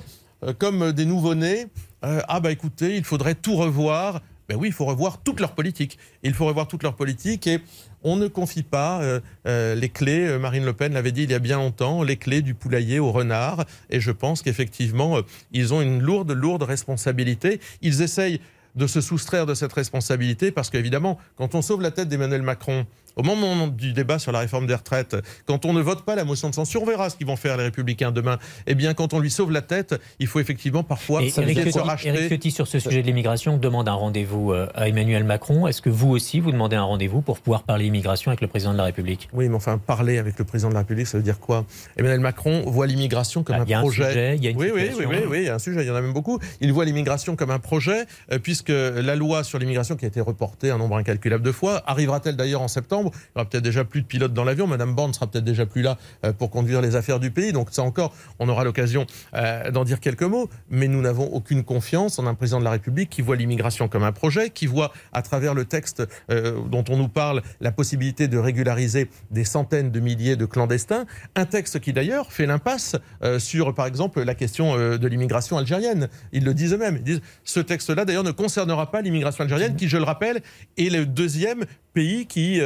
comme des nouveau-nés, euh, ah bah écoutez, il faudrait tout revoir. Ben oui, il faut revoir toute leur politique. Il faut revoir toute leur politique et on ne confie pas euh, euh, les clés, euh, Marine Le Pen l'avait dit il y a bien longtemps, les clés du poulailler au renard. Et je pense qu'effectivement, euh, ils ont une lourde, lourde responsabilité. Ils essayent de se soustraire de cette responsabilité parce qu'évidemment, quand on sauve la tête d'Emmanuel Macron, au moment du débat sur la réforme des retraites, quand on ne vote pas la motion de censure, on verra ce qu'ils vont faire les Républicains demain. Eh bien, quand on lui sauve la tête, il faut effectivement parfois Et ça se racheter. Éric Ciotti, sur ce sujet de l'immigration, demande un rendez-vous euh, à Emmanuel Macron. Est-ce que vous aussi, vous demandez un rendez-vous pour pouvoir parler immigration avec le président de la République? Oui, mais enfin, parler avec le président de la République, ça veut dire quoi? Emmanuel Macron voit l'immigration comme Ah, un il y a un projet. sujet, il y a une oui, oui, oui, oui, oui, il y a un sujet, il y en a même beaucoup. Il voit l'immigration comme un projet, euh, puisque la loi sur l'immigration qui a été reportée un nombre incalculable de fois, arrivera-t-elle d'ailleurs en septembre? Il y aura peut-être déjà plus de pilotes dans l'avion. Madame Borne sera peut-être déjà plus là euh, pour conduire les affaires du pays. Donc ça encore, on aura l'occasion euh, d'en dire quelques mots. Mais nous n'avons aucune confiance en un président de la République qui voit l'immigration comme un projet, qui voit à travers le texte euh, dont on nous parle la possibilité de régulariser des centaines de milliers de clandestins. Un texte qui d'ailleurs fait l'impasse sur, par exemple, la question de l'immigration algérienne. Ils le disent eux-mêmes. Ils disent ce texte-là d'ailleurs ne concernera pas l'immigration algérienne, qui, je le rappelle, est le deuxième pays qui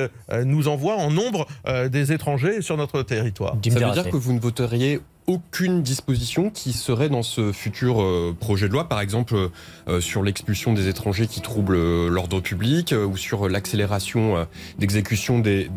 nous envoie en nombre euh, des étrangers sur notre territoire. Ça veut dire que vous ne voteriez aucune disposition qui serait dans ce futur euh, projet de loi, par exemple euh, sur l'expulsion des étrangers qui troublent euh, l'ordre public euh, ou sur l'accélération euh, d'exécution des,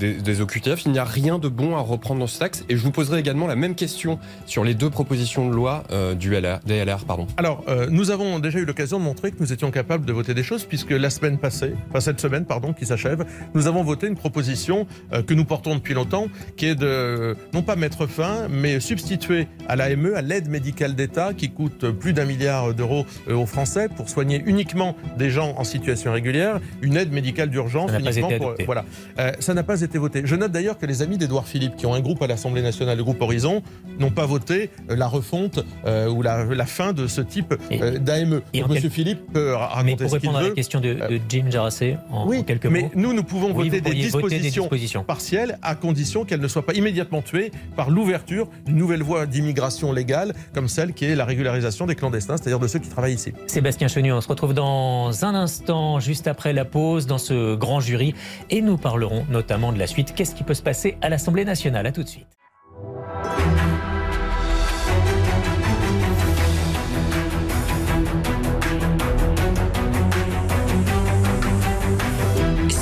OQTF. Il n'y a rien de bon à reprendre dans ce texte. Et je vous poserai également la même question sur les deux propositions de loi euh, du LR, des LR. Pardon. Alors, euh, nous avons déjà eu l'occasion de montrer que nous étions capables de voter des choses, puisque la semaine passée, enfin cette semaine, pardon, qui s'achève, nous avons voté une proposition euh, que nous portons depuis longtemps, qui est de non pas mettre fin, mais substituer à l'AME, à l'aide médicale d'État, qui coûte plus d'un milliard d'euros euh, aux Français pour soigner uniquement des gens en situation régulière, une aide médicale d'urgence Ça n'a pas uniquement été pour adopté. voilà. Euh, ça n'a pas été voté. Je note d'ailleurs que les amis d'Édouard Philippe, qui ont un groupe à l'Assemblée nationale, le groupe Horizon, n'ont pas voté euh, la refonte euh, ou la, la fin de ce type euh, d'AME. Donc, quel- Monsieur Philippe peut ra- Mais raconter pour ce répondre à la question de, de Jim Jaracet, en, oui, en quelques mais mots. nous, nous pouvons Oui, voter, des pourriez voter des dispositions dispositions. partielles à condition qu'elles ne soient pas immédiatement tuées par l'ouverture d'une nouvelle voie d'immigration légale, comme celle qui est la régularisation des clandestins, c'est-à-dire de ceux qui travaillent ici. Sébastien Chenu, on se retrouve dans un instant, juste après la pause, dans ce grand jury, et nous parlerons notamment de la suite. Qu'est-ce qui peut se passer à l'Assemblée nationale? À tout de suite.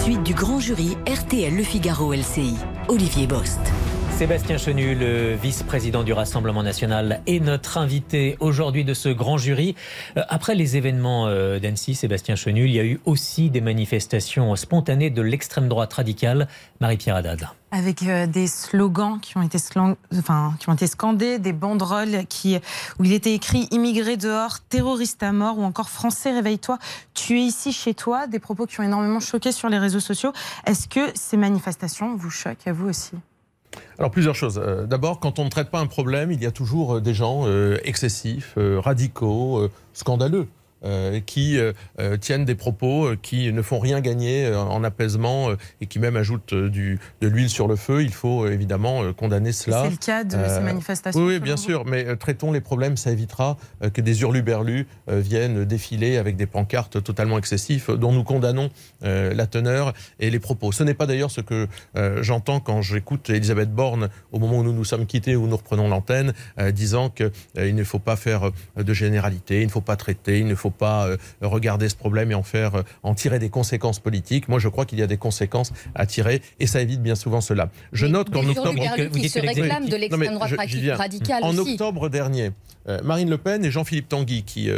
Suite du grand jury RTL Le Figaro LCI. Olivier Bost. Sébastien Chenu, le vice-président du Rassemblement national, est notre invité aujourd'hui de ce grand jury. Euh, Après les événements euh, d'Annecy, Sébastien Chenu, il y a eu aussi des manifestations spontanées de l'extrême droite radicale. Marie-Pierre Haddad. avec euh, des slogans qui ont été scandés, des banderoles qui où il était écrit immigré dehors, terroriste à mort ou encore français réveille-toi, tu es ici chez toi, des propos qui ont énormément choqué sur les réseaux sociaux. Est-ce que ces manifestations vous choquent à vous aussi? Alors plusieurs choses. Euh, D'abord, quand on ne traite pas un problème, il y a toujours euh, des gens euh, excessifs, radicaux, scandaleux. Euh, qui euh, euh, tiennent des propos qui ne font rien gagner en apaisement et qui même ajoutent du, de l'huile sur le feu. Il faut évidemment condamner cela. C'est le cas de ces manifestations Oui, bien sûr, mais traitons les problèmes, ça évitera que des hurluberlus viennent défiler avec des pancartes totalement excessifs dont nous condamnons la teneur et les propos. Ce n'est pas d'ailleurs ce que j'entends quand j'écoute Elisabeth Borne au moment où nous nous sommes quittés, où nous reprenons l'antenne, disant qu'il ne faut pas faire de généralité, il ne faut pas traiter, il ne faut pas euh, regarder ce problème et en faire, euh, en tirer des conséquences politiques. Moi, je crois qu'il y a des conséquences à tirer et ça évite bien souvent cela. Je note qu'en octobre, qui se réclament de l'extrême droite radicale En octobre dernier, euh, Marine Le Pen et Jean-Philippe Tanguy, qui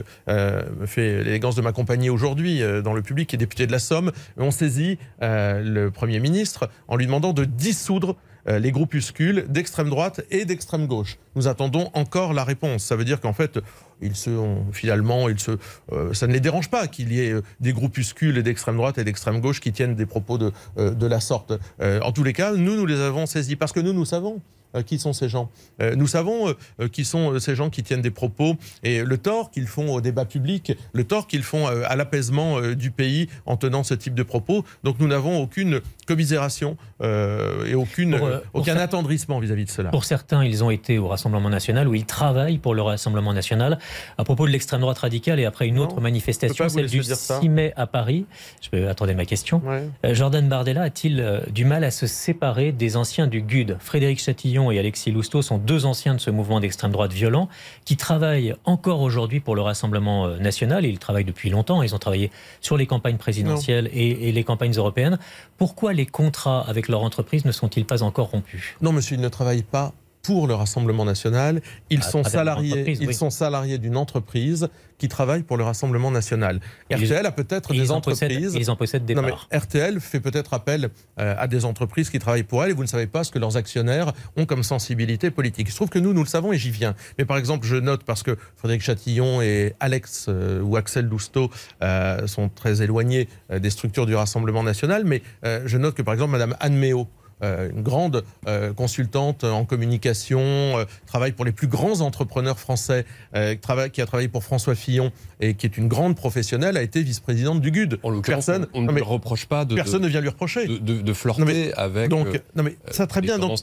fait l'élégance de m'accompagner aujourd'hui dans le public, qui est député de la Somme, ont saisi le Premier ministre en lui demandant de dissoudre les groupuscules d'extrême droite et d'extrême gauche. Nous attendons encore la réponse. Ça veut dire qu'en fait, ils se, finalement, ils se, euh, ça ne les dérange pas qu'il y ait euh, des groupuscules d'extrême droite et d'extrême gauche qui tiennent des propos de, euh, de la sorte. en tous les cas, nous, nous les avons saisis parce que nous, nous savons qui sont ces gens. Nous savons qui sont ces gens qui tiennent des propos et le tort qu'ils font au débat public, le tort qu'ils font à l'apaisement du pays en tenant ce type de propos. Donc nous n'avons aucune commisération et aucune, aucun attendrissement vis-à-vis de cela. Pour certains, ils ont été au Rassemblement national où ils travaillent pour le Rassemblement national. À propos de l'extrême droite radicale et après une autre manifestation, celle du 6 mai à Paris, je peux attendre ma question. Jordan Bardella a-t-il du mal à se séparer des anciens du GUD? Frédéric Chatillon et Alexis Lousteau sont deux anciens de ce mouvement d'extrême droite violent qui travaillent encore aujourd'hui pour le Rassemblement euh, national. Et ils travaillent depuis longtemps. Ils ont travaillé sur les campagnes présidentielles et, les campagnes européennes. Pourquoi les contrats avec leur entreprise ne sont-ils pas encore rompus? Non, monsieur, ils ne travaillent pas pour le Rassemblement national. Ils, sont, salariés, ils sont salariés d'une entreprise qui travaille pour le Rassemblement national. RTL a peut-être des entreprises. ils en possèdent des non, Mais RTL fait peut-être appel euh, à des entreprises qui travaillent pour elle et vous ne savez pas ce que leurs actionnaires ont comme sensibilité politique. Il se trouve que nous, nous le savons et j'y viens. Mais par exemple, je note parce que Frédéric Chatillon et Alex euh, ou Axel Lousteau euh, sont très éloignés des structures du Rassemblement national, mais je note que par exemple, Madame Anne Méo, euh, une grande euh, consultante en communication, euh, travaille pour les plus grands entrepreneurs français, qui a travaillé pour François Fillon et qui est une grande professionnelle, a été vice-présidente du GUD. personne, on, ne lui reproche pas de, personne ne vient lui reprocher de, de, flirter avec. Donc, non mais ça très bien. Donc,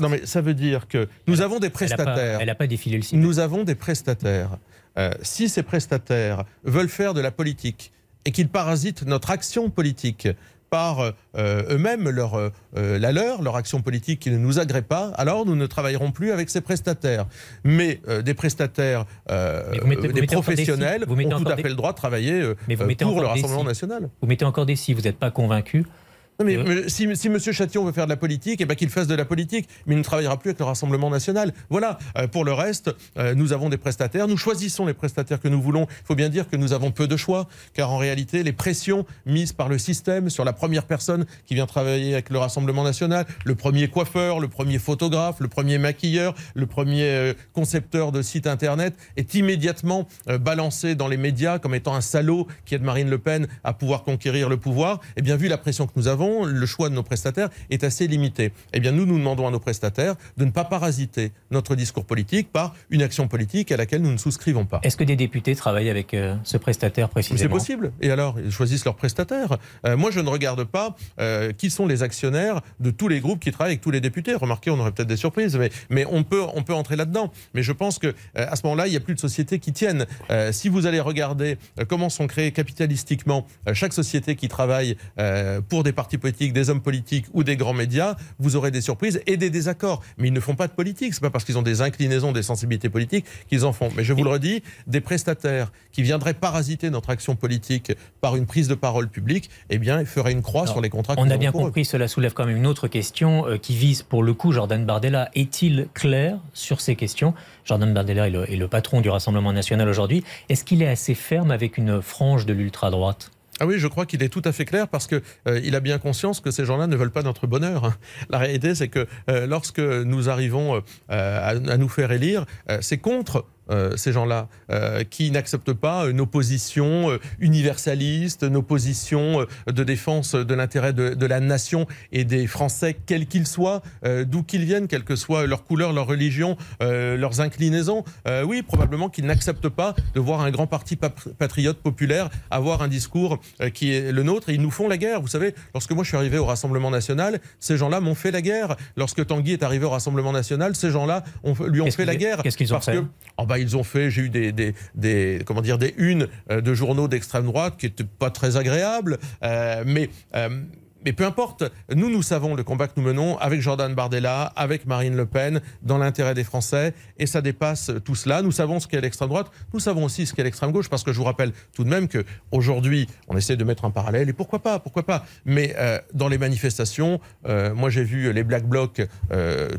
non mais ça veut dire que nous avons des prestataires. Elle n'a pas, défilé le site. Nous avons des prestataires. si ces prestataires veulent faire de la politique et qu'ils parasitent notre action politique par euh, eux-mêmes leur, euh, la leur, leur action politique qui ne nous agrée pas, alors nous ne travaillerons plus avec ces prestataires. Mais euh, des prestataires, des professionnels ont tout à fait le droit de travailler pour le Rassemblement national. Vous mettez encore des si, vous n'êtes pas convaincu mais, si, si M. Chatillon veut faire de la politique, eh ben qu'il fasse de la politique, mais il ne travaillera plus avec le Rassemblement national. Voilà. Euh, pour le reste, euh, nous avons des prestataires, nous choisissons les prestataires que nous voulons. Il faut bien dire que nous avons peu de choix, car en réalité, les pressions mises par le système sur la première personne qui vient travailler avec le Rassemblement national, le premier coiffeur, le premier photographe, le premier maquilleur, le premier euh, concepteur de site internet, est immédiatement balancé dans les médias comme étant un salaud qui aide Marine Le Pen à pouvoir conquérir le pouvoir. Eh bien, vu la pression que nous avons, le choix de nos prestataires est assez limité. Eh bien, nous, nous demandons à nos prestataires de ne pas parasiter notre discours politique par une action politique à laquelle nous ne souscrivons pas. Est-ce que des députés travaillent avec euh, ce prestataire précisément? C'est possible. Et alors, ils choisissent leur prestataire. Euh, moi, je ne regarde pas euh, qui sont les actionnaires de tous les groupes qui travaillent avec tous les députés. Remarquez, on aurait peut-être des surprises, mais, mais on, peut, on peut entrer là-dedans. Mais je pense que à ce moment-là, il n'y a plus de sociétés qui tiennent. si vous allez regarder comment sont créées capitalistiquement chaque société qui travaille pour des partis politiques, des hommes politiques ou des grands médias, vous aurez des surprises et des désaccords. Mais ils ne font pas de politique. C'est pas parce qu'ils ont des inclinaisons, des sensibilités politiques qu'ils en font. Mais je vous le redis, des prestataires qui viendraient parasiter notre action politique par une prise de parole publique, eh bien, ils feraient une croix sur les contrats. On a bien compris. Cela soulève quand même une autre question euh, qui vise, pour le coup, Jordan Bardella. Est-il clair sur ces questions? Jordan Bardella est le, est le patron du Rassemblement national aujourd'hui. Est-ce qu'il est assez ferme avec une frange de l'ultra droite ah oui, je crois qu'il est tout à fait clair parce que euh, il a bien conscience que ces gens-là ne veulent pas notre bonheur. Hein. La réalité, c'est que euh, lorsque nous arrivons euh, à, nous faire élire, c'est contre ces gens-là, qui n'acceptent pas nos positions universalistes, nos positions de défense de l'intérêt de, de, la nation et des Français, quels qu'ils soient, d'où qu'ils viennent, quelle que soit leur couleur, leur religion, leurs inclinaisons. oui, probablement qu'ils n'acceptent pas de voir un grand parti patriote populaire avoir un discours qui est le nôtre. Et ils nous font la guerre. Vous savez, lorsque moi je suis arrivé au Rassemblement national, ces gens-là m'ont fait la guerre. Lorsque Tanguy est arrivé au Rassemblement national, ces gens-là lui ont fait la guerre. Qu'est-ce qu'ils ont parce fait? que, oh Ils ont fait, j'ai eu des, comment dire, des unes euh, de journaux d'extrême droite qui n'étaient pas très agréables, euh, mais... Euh, mais peu importe, nous, nous savons le combat que nous menons avec Jordan Bardella, avec Marine Le Pen, dans l'intérêt des Français, et ça dépasse tout cela. Nous savons ce qu'est l'extrême droite, nous savons aussi ce qu'est l'extrême gauche, parce que je vous rappelle tout de même qu'aujourd'hui, on essaie de mettre un parallèle, et pourquoi pas, pourquoi pas? Mais dans les manifestations, moi j'ai vu les Black Blocs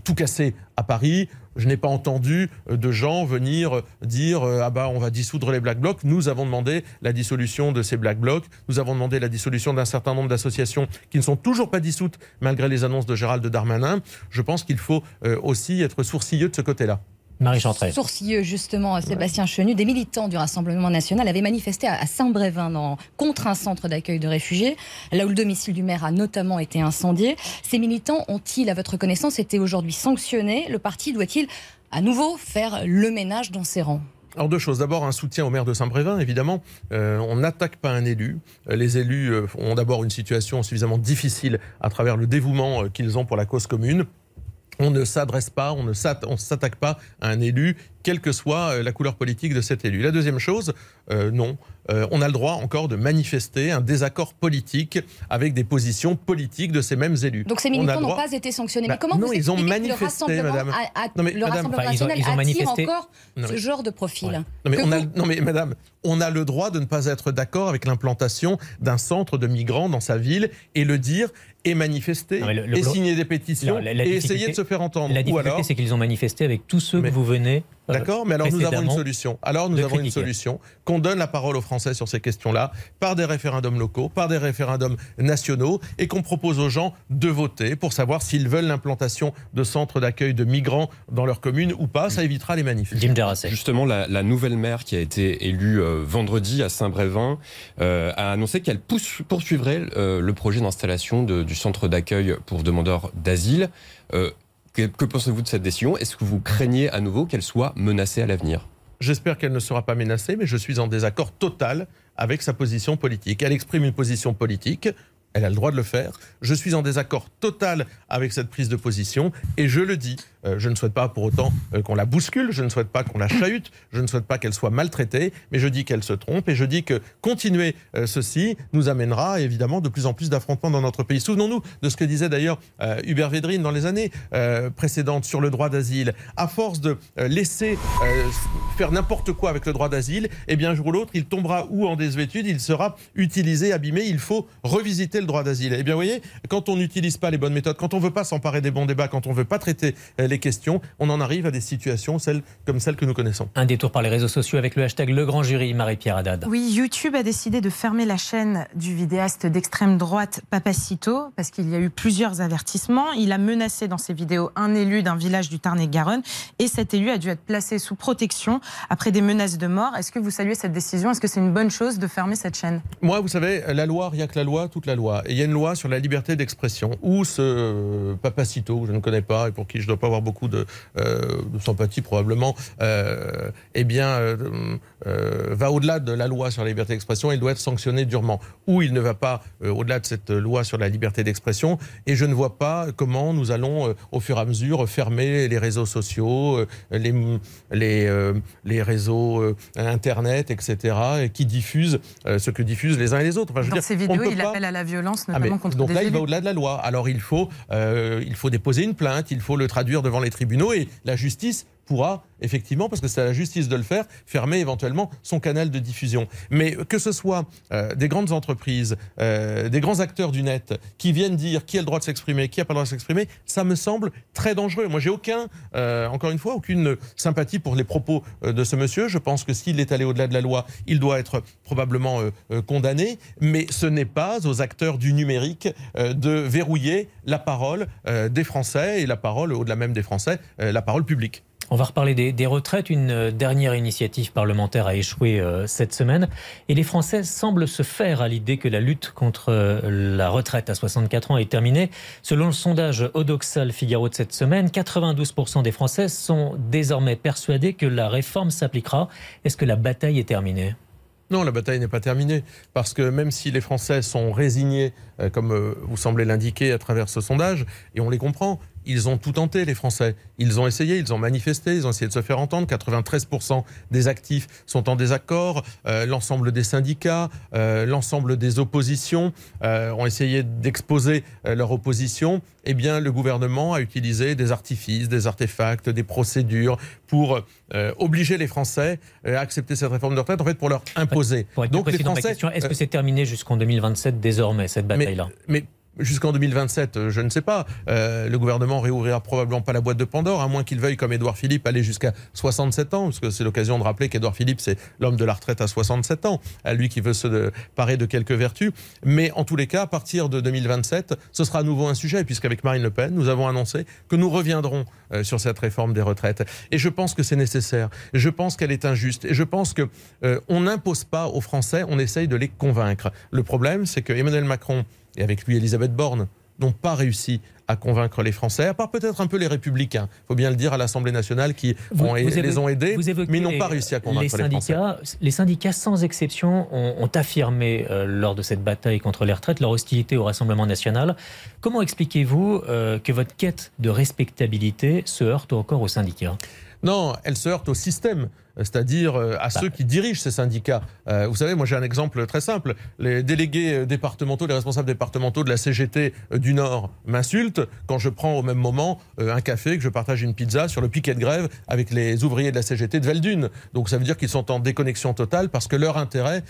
tout casser à Paris je n'ai pas entendu euh, de gens venir dire euh, ah bah on va dissoudre les Black Blocs. Nous avons demandé la dissolution de ces Black Blocs. Nous avons demandé la dissolution d'un certain nombre d'associations qui ne sont toujours pas dissoutes malgré les annonces de Gérald Darmanin. Je pense qu'il faut euh, aussi être sourcilleux de ce côté-là. Marie Chantrey. Sourcilleux, justement, Sébastien Chenu, des militants du Rassemblement national avaient manifesté à Saint-Brévin contre un centre d'accueil de réfugiés, là où le domicile du maire a notamment été incendié. Ces militants ont-ils, à votre connaissance, été aujourd'hui sanctionnés? Le parti doit-il à nouveau faire le ménage dans ses rangs? Alors deux choses. D'abord un soutien au maire de Saint-Brévin, évidemment. Euh, on n'attaque pas un élu. Euh, les élus euh, ont d'abord une situation suffisamment difficile à travers le dévouement qu'ils ont pour la cause commune on ne s'adresse pas, on ne s'attaque pas à un élu, quelle que soit euh, la couleur politique de cet élu. La deuxième chose, euh, non, euh, on a le droit encore de manifester un désaccord politique avec des positions politiques de ces mêmes élus. Donc ces militants n'ont pas été sanctionnés. mais bah, comment non, vous ils ont manifesté, madame. non, mais, le Rassemblement national ils ont, manifesté... encore ce genre de profil non, mais on a, non mais madame, on a le droit de ne pas être d'accord avec l'implantation d'un centre de migrants dans sa ville et le dire et manifester et signer des pétitions et essayer de se faire entendre. La difficulté, c'est qu'ils ont manifesté avec tous ceux que vous venez D'accord, mais alors nous avons une solution. Alors nous avons une solution qu'on donne la parole aux Français sur ces questions-là par des référendums locaux, par des référendums nationaux et qu'on propose aux gens de voter pour savoir s'ils veulent l'implantation de centres d'accueil de migrants dans leur commune ou pas. Ça évitera les manifestations. Justement, la, nouvelle maire qui a été élue euh, vendredi à Saint-Brévin euh, a annoncé qu'elle poursuivrait le projet d'installation du centre d'accueil pour demandeurs d'asile. Que, pensez-vous de cette décision? Est-ce que vous craignez à nouveau qu'elle soit menacée à l'avenir? J'espère qu'elle ne sera pas menacée, mais je suis en désaccord total avec sa position politique. Elle exprime une position politique. Elle a le droit de le faire. Je suis en désaccord total avec cette prise de position et je le dis. Euh, je ne souhaite pas pour autant euh, qu'on la bouscule, je ne souhaite pas qu'on la chahute, je ne souhaite pas qu'elle soit maltraitée, mais je dis qu'elle se trompe et je dis que continuer euh, ceci nous amènera évidemment de plus en plus d'affrontements dans notre pays. Souvenons-nous de ce que disait d'ailleurs Hubert Védrine dans les années précédentes sur le droit d'asile. À force de laisser faire n'importe quoi avec le droit d'asile, eh bien un jour ou l'autre, il tombera ou en désuétude, il sera utilisé, abîmé. Il faut revisiter le droit d'asile. Eh bien, vous voyez, quand on n'utilise pas les bonnes méthodes, quand on ne veut pas s'emparer des bons débats, quand on ne veut pas traiter les questions, on en arrive à des situations celles, comme celles que nous connaissons. Un détour par les réseaux sociaux avec le hashtag Le Grand Jury, Marie-Pierre Haddad. Oui, YouTube a décidé de fermer la chaîne du vidéaste d'extrême droite Papacito parce qu'il y a eu plusieurs avertissements. Il a menacé dans ses vidéos un élu d'un village du Tarn-et-Garonne et cet élu a dû être placé sous protection après des menaces de mort. Est-ce que vous saluez cette décision? Est-ce que c'est une bonne chose de fermer cette chaîne? Moi, vous savez, la loi, rien que la loi, toute la loi. Et il y a une loi sur la liberté d'expression où ce Papacito, que je ne connais pas et pour qui je ne dois pas avoir beaucoup de, euh, sympathie probablement, euh, eh bien, euh, va au-delà de la loi sur la liberté d'expression, il doit être sanctionné durement. Ou il ne va pas au-delà de cette loi sur la liberté d'expression, et je ne vois pas comment nous allons, au fur et à mesure, fermer les réseaux sociaux, les, les, les réseaux Internet, etc., qui diffusent ce que diffusent les uns et les autres. Dans ces vidéos, il appelle à la violence, ah, notamment contre donc là, il va au-delà de la loi. Alors il faut, il faut déposer une plainte, il faut le traduire devant les tribunaux et la justice pourra effectivement, parce que c'est à la justice de le faire, fermer éventuellement son canal de diffusion. Mais que ce soit euh, des grandes entreprises, euh, des grands acteurs du net qui viennent dire qui a le droit de s'exprimer, qui n'a pas le droit de s'exprimer, ça me semble très dangereux. Moi, j'ai aucun, euh, encore une fois, aucune sympathie pour les propos de ce monsieur. Je pense que s'il est allé au-delà de la loi, il doit être probablement condamné. Mais ce n'est pas aux acteurs du numérique de verrouiller la parole des Français et la parole, au-delà même des Français, la parole publique. On va reparler des, retraites. Une euh, dernière initiative parlementaire a échoué euh, cette semaine. Et les Français semblent se faire à l'idée que la lutte contre euh, la retraite à 64 ans est terminée. Selon le sondage Odoxal Figaro de cette semaine, 92% des Français sont désormais persuadés que la réforme s'appliquera. Est-ce que la bataille est terminée? Non, la bataille n'est pas terminée, parce que même si les Français sont résignés, comme vous semblez l'indiquer à travers ce sondage, et on les comprend, ils ont tout tenté, les Français. Ils ont essayé, ils ont manifesté, ils ont essayé de se faire entendre. 93% des actifs sont en désaccord. Euh, l'ensemble des syndicats, euh, l'ensemble des oppositions euh, ont essayé d'exposer leur opposition. Eh bien, le gouvernement a utilisé des artifices, des artefacts, des procédures pour obliger les Français à accepter cette réforme de retraite, en fait, pour leur imposer. Donc, les Français. Est-ce que c'est terminé jusqu'en 2027 désormais cette bataille-là? mais Jusqu'en 2027, euh, je ne sais pas. Euh, le gouvernement réouvrira probablement pas la boîte de Pandore, à moins qu'il veuille, comme Édouard Philippe, aller jusqu'à 67 ans, parce que c'est l'occasion de rappeler qu'Édouard Philippe, c'est l'homme de la retraite à 67 ans, à lui qui veut se parer de quelques vertus. Mais en tous les cas, à partir de 2027, ce sera à nouveau un sujet, puisqu'avec Marine Le Pen, nous avons annoncé que nous reviendrons euh, sur cette réforme des retraites. Et je pense que c'est nécessaire. Je pense qu'elle est injuste. Et je pense que on n'impose pas aux Français, on essaye de les convaincre. Le problème, c'est que Emmanuel Macron et avec lui Elisabeth Borne, n'ont pas réussi à convaincre les Français, à part peut-être un peu les républicains, il faut bien le dire, à l'Assemblée nationale, qui les ont aidés, mais n'ont pas réussi à convaincre les, syndicats, Français. Les syndicats, sans exception, ont, affirmé euh, lors de cette bataille contre les retraites leur hostilité au Rassemblement national. Comment expliquez-vous euh, que votre quête de respectabilité se heurte encore aux syndicats? Non, elle se heurte au système c'est-à-dire euh, à ceux bah. qui dirigent ces syndicats. Euh, vous savez, moi j'ai un exemple très simple. Les délégués euh, départementaux, les responsables départementaux de la CGT du Nord m'insultent quand je prends au même moment un café, que je partage une pizza sur le piquet de grève avec les ouvriers de la CGT de Veldune. Donc ça veut dire qu'ils sont en déconnexion totale parce que leur intérêt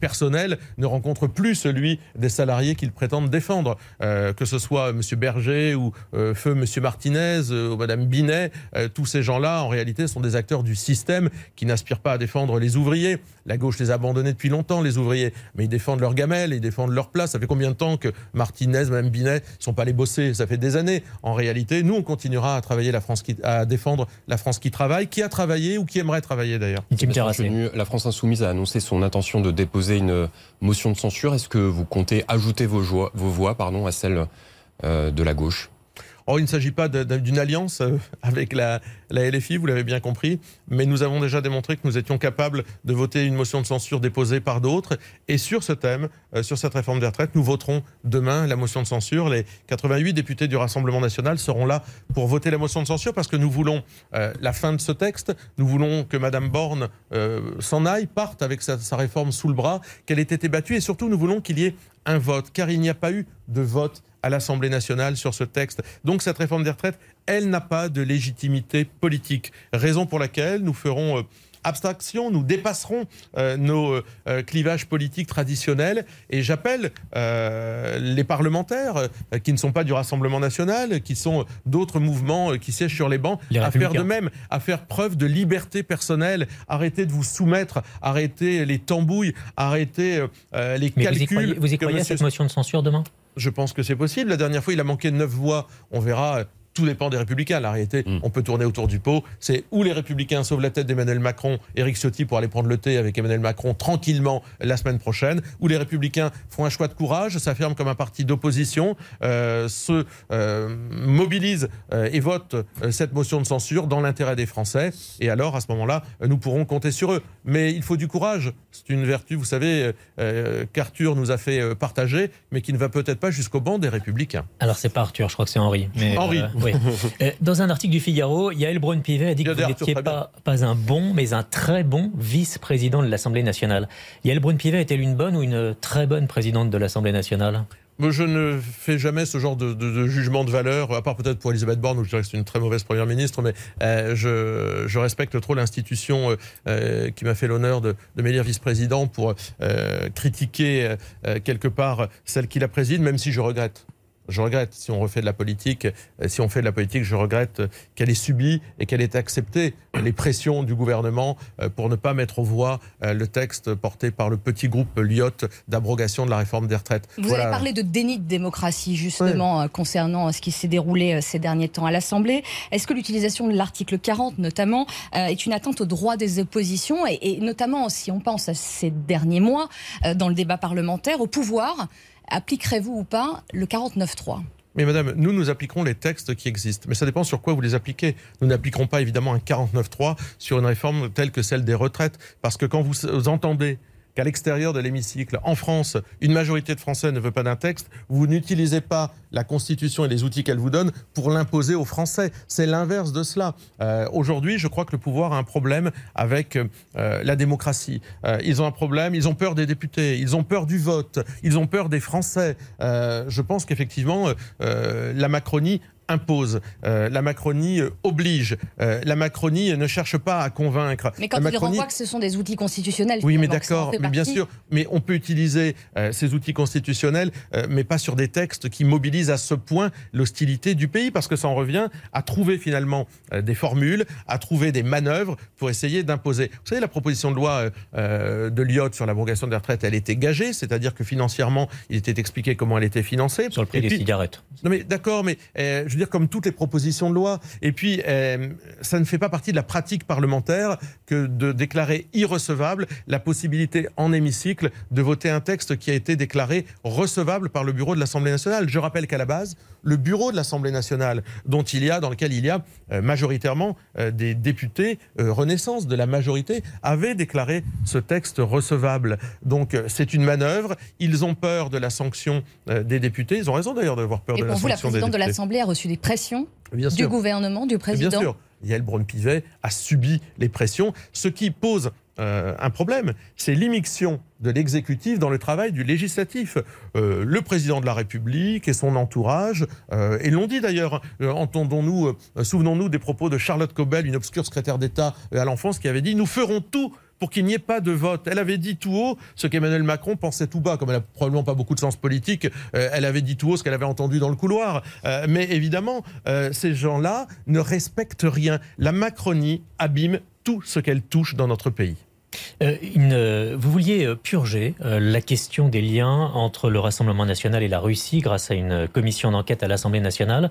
personnel ne rencontre plus celui des salariés qu'ils prétendent défendre. que ce soit M. Berger ou feu M. Martinez ou Mme Binet, tous ces gens-là en réalité sont des acteurs du système qui n'aspirent pas à défendre les ouvriers. La gauche les a abandonnés depuis longtemps, les ouvriers. Mais ils défendent leur gamelle, ils défendent leur place. Ça fait combien de temps que Martinez, même Binet, ne sont pas allés bosser? Ça fait des années. En réalité, nous, on continuera à travailler la France qui, à défendre la France qui travaille, qui a travaillé ou qui aimerait travailler d'ailleurs. La France Insoumise a annoncé son intention de déposer une motion de censure. Est-ce que vous comptez ajouter vos, vos voix pardon, à celles euh, de la gauche? Oh, il ne s'agit pas d'une alliance euh, avec la, LFI, vous l'avez bien compris, mais nous avons déjà démontré que nous étions capables de voter une motion de censure déposée par d'autres. Et sur ce thème, euh, sur cette réforme des retraites, nous voterons demain la motion de censure. Les 88 députés du Rassemblement national seront là pour voter la motion de censure parce que nous voulons euh, la fin de ce texte. Nous voulons que Mme Borne s'en aille, parte avec sa réforme sous le bras, qu'elle ait été battue et surtout nous voulons qu'il y ait un vote, car il n'y a pas eu de vote à l'Assemblée nationale sur ce texte. Donc cette réforme des retraites, elle n'a pas de légitimité politique. Raison pour laquelle nous ferons... Euh, abstraction, nous dépasserons euh, nos euh, clivages politiques traditionnels et j'appelle les parlementaires qui ne sont pas du Rassemblement national, qui sont d'autres mouvements qui siègent sur les bancs, à faire de même, à faire preuve de liberté personnelle, arrêtez de vous soumettre, arrêtez les tambouilles, arrêtez les calculs. Vous y croyez, à cette motion de censure demain? Je pense que c'est possible. La dernière fois, il a manqué neuf voix. On verra tout dépend des républicains. La réalité, mm. on peut tourner autour du pot. C'est où les républicains sauvent la tête d'Emmanuel Macron, Éric Ciotti pour aller prendre le thé avec Emmanuel Macron tranquillement la semaine prochaine, où les républicains font un choix de courage, s'affirment comme un parti d'opposition, euh, se euh, mobilisent euh, et votent cette motion de censure dans l'intérêt des Français. Et alors, à ce moment-là, nous pourrons compter sur eux. Mais il faut du courage. C'est une vertu, vous savez, qu'Arthur nous a fait partager, mais qui ne va peut-être pas jusqu'au banc des républicains. Alors, c'est pas Arthur, je crois que c'est Henri. Mais, Henri. Euh, dans un article du Figaro, Yael Braun-Pivet a dit que vous n'étiez pas, pas un bon, mais un très bon vice-président de l'Assemblée nationale. Yael Braun-Pivet est-elle une bonne ou une très bonne présidente de l'Assemblée nationale? Je ne fais jamais ce genre de, jugement de valeur, à part peut-être pour Elisabeth Borne, où je dirais que c'est une très mauvaise première ministre, mais euh, je, respecte trop l'institution euh, qui m'a fait l'honneur de, de m'élire vice-président pour critiquer quelque part celle qui la préside, même si je regrette je regrette, si on refait de la politique, euh, si on fait de la politique, je regrette qu'elle ait subi et qu'elle ait accepté les pressions du gouvernement euh, pour ne pas mettre aux voix euh, le texte porté par le petit groupe Lyotte d'abrogation de la réforme des retraites. Vous avez parlé de déni de démocratie, justement, concernant ce qui s'est déroulé ces derniers temps à l'Assemblée. Est-ce que l'utilisation de l'article 40, notamment, est une atteinte aux droits des oppositions et, et notamment, si on pense à ces derniers mois, dans le débat parlementaire, au pouvoir appliquerez-vous ou pas le 49.3 mais madame, nous, nous appliquerons les textes qui existent. Mais ça dépend sur quoi vous les appliquez. Nous n'appliquerons pas évidemment un 49.3 sur une réforme telle que celle des retraites. Parce que quand vous entendez qu'à l'extérieur de l'hémicycle, en France, une majorité de Français ne veut pas d'un texte, vous n'utilisez pas la Constitution et les outils qu'elle vous donne pour l'imposer aux Français. C'est l'inverse de cela. Euh, aujourd'hui, je crois que le pouvoir a un problème avec euh, la démocratie. Euh, ils ont un problème, ils ont peur des députés, ils ont peur du vote, ils ont peur des Français. je pense qu'effectivement, la Macronie impose. Euh, la Macronie euh, oblige. Euh, la Macronie ne cherche pas à convaincre. Mais quand la il renvoie que ce sont des outils constitutionnels. Oui, mais d'accord, mais bien sûr. Mais on peut utiliser ces outils constitutionnels, mais pas sur des textes qui mobilisent à ce point l'hostilité du pays, parce que ça en revient à trouver finalement des formules, à trouver des manœuvres pour essayer d'imposer. Vous savez, la proposition de loi de Lyotte sur l'abrogation des retraites, elle était gagée, c'est-à-dire que financièrement, il était expliqué comment elle était financée. Sur le prix des cigarettes. Non, mais d'accord, mais je dire, comme toutes les propositions de loi. Et puis, euh, ça ne fait pas partie de la pratique parlementaire que de déclarer irrecevable la possibilité en hémicycle de voter un texte qui a été déclaré recevable par le bureau de l'Assemblée nationale. Je rappelle qu'à la base, le bureau de l'Assemblée nationale, dont il y a, dans lequel il y a euh, majoritairement euh, des députés Renaissance de la majorité, avait déclaré ce texte recevable. Donc c'est une manœuvre. Ils ont peur de la sanction des députés. Ils ont raison d'ailleurs d'avoir peur de la sanction des députés. Et pour vous, la présidente de l'Assemblée a reçu des pressions du gouvernement, du président Bien sûr. Yael Braun-Pivet a subi les pressions, ce qui pose euh, un problème, c'est l'immixtion de l'exécutif dans le travail du législatif. Euh, le président de la République et son entourage, euh, et l'ont dit d'ailleurs, entendons-nous, souvenons-nous des propos de Charlotte Cobel, une obscure secrétaire d'État à l'enfance, qui avait dit Nous ferons tout pour qu'il n'y ait pas de vote. Elle avait dit tout haut ce qu'Emmanuel Macron pensait tout bas, comme elle n'a probablement pas beaucoup de sens politique, elle avait dit tout haut ce qu'elle avait entendu dans le couloir. Mais évidemment, ces gens-là ne respectent rien. La Macronie abîme tout ce qu'elle touche dans notre pays. Vous vouliez purger la question des liens entre le Rassemblement national et la Russie grâce à une commission d'enquête à l'Assemblée nationale.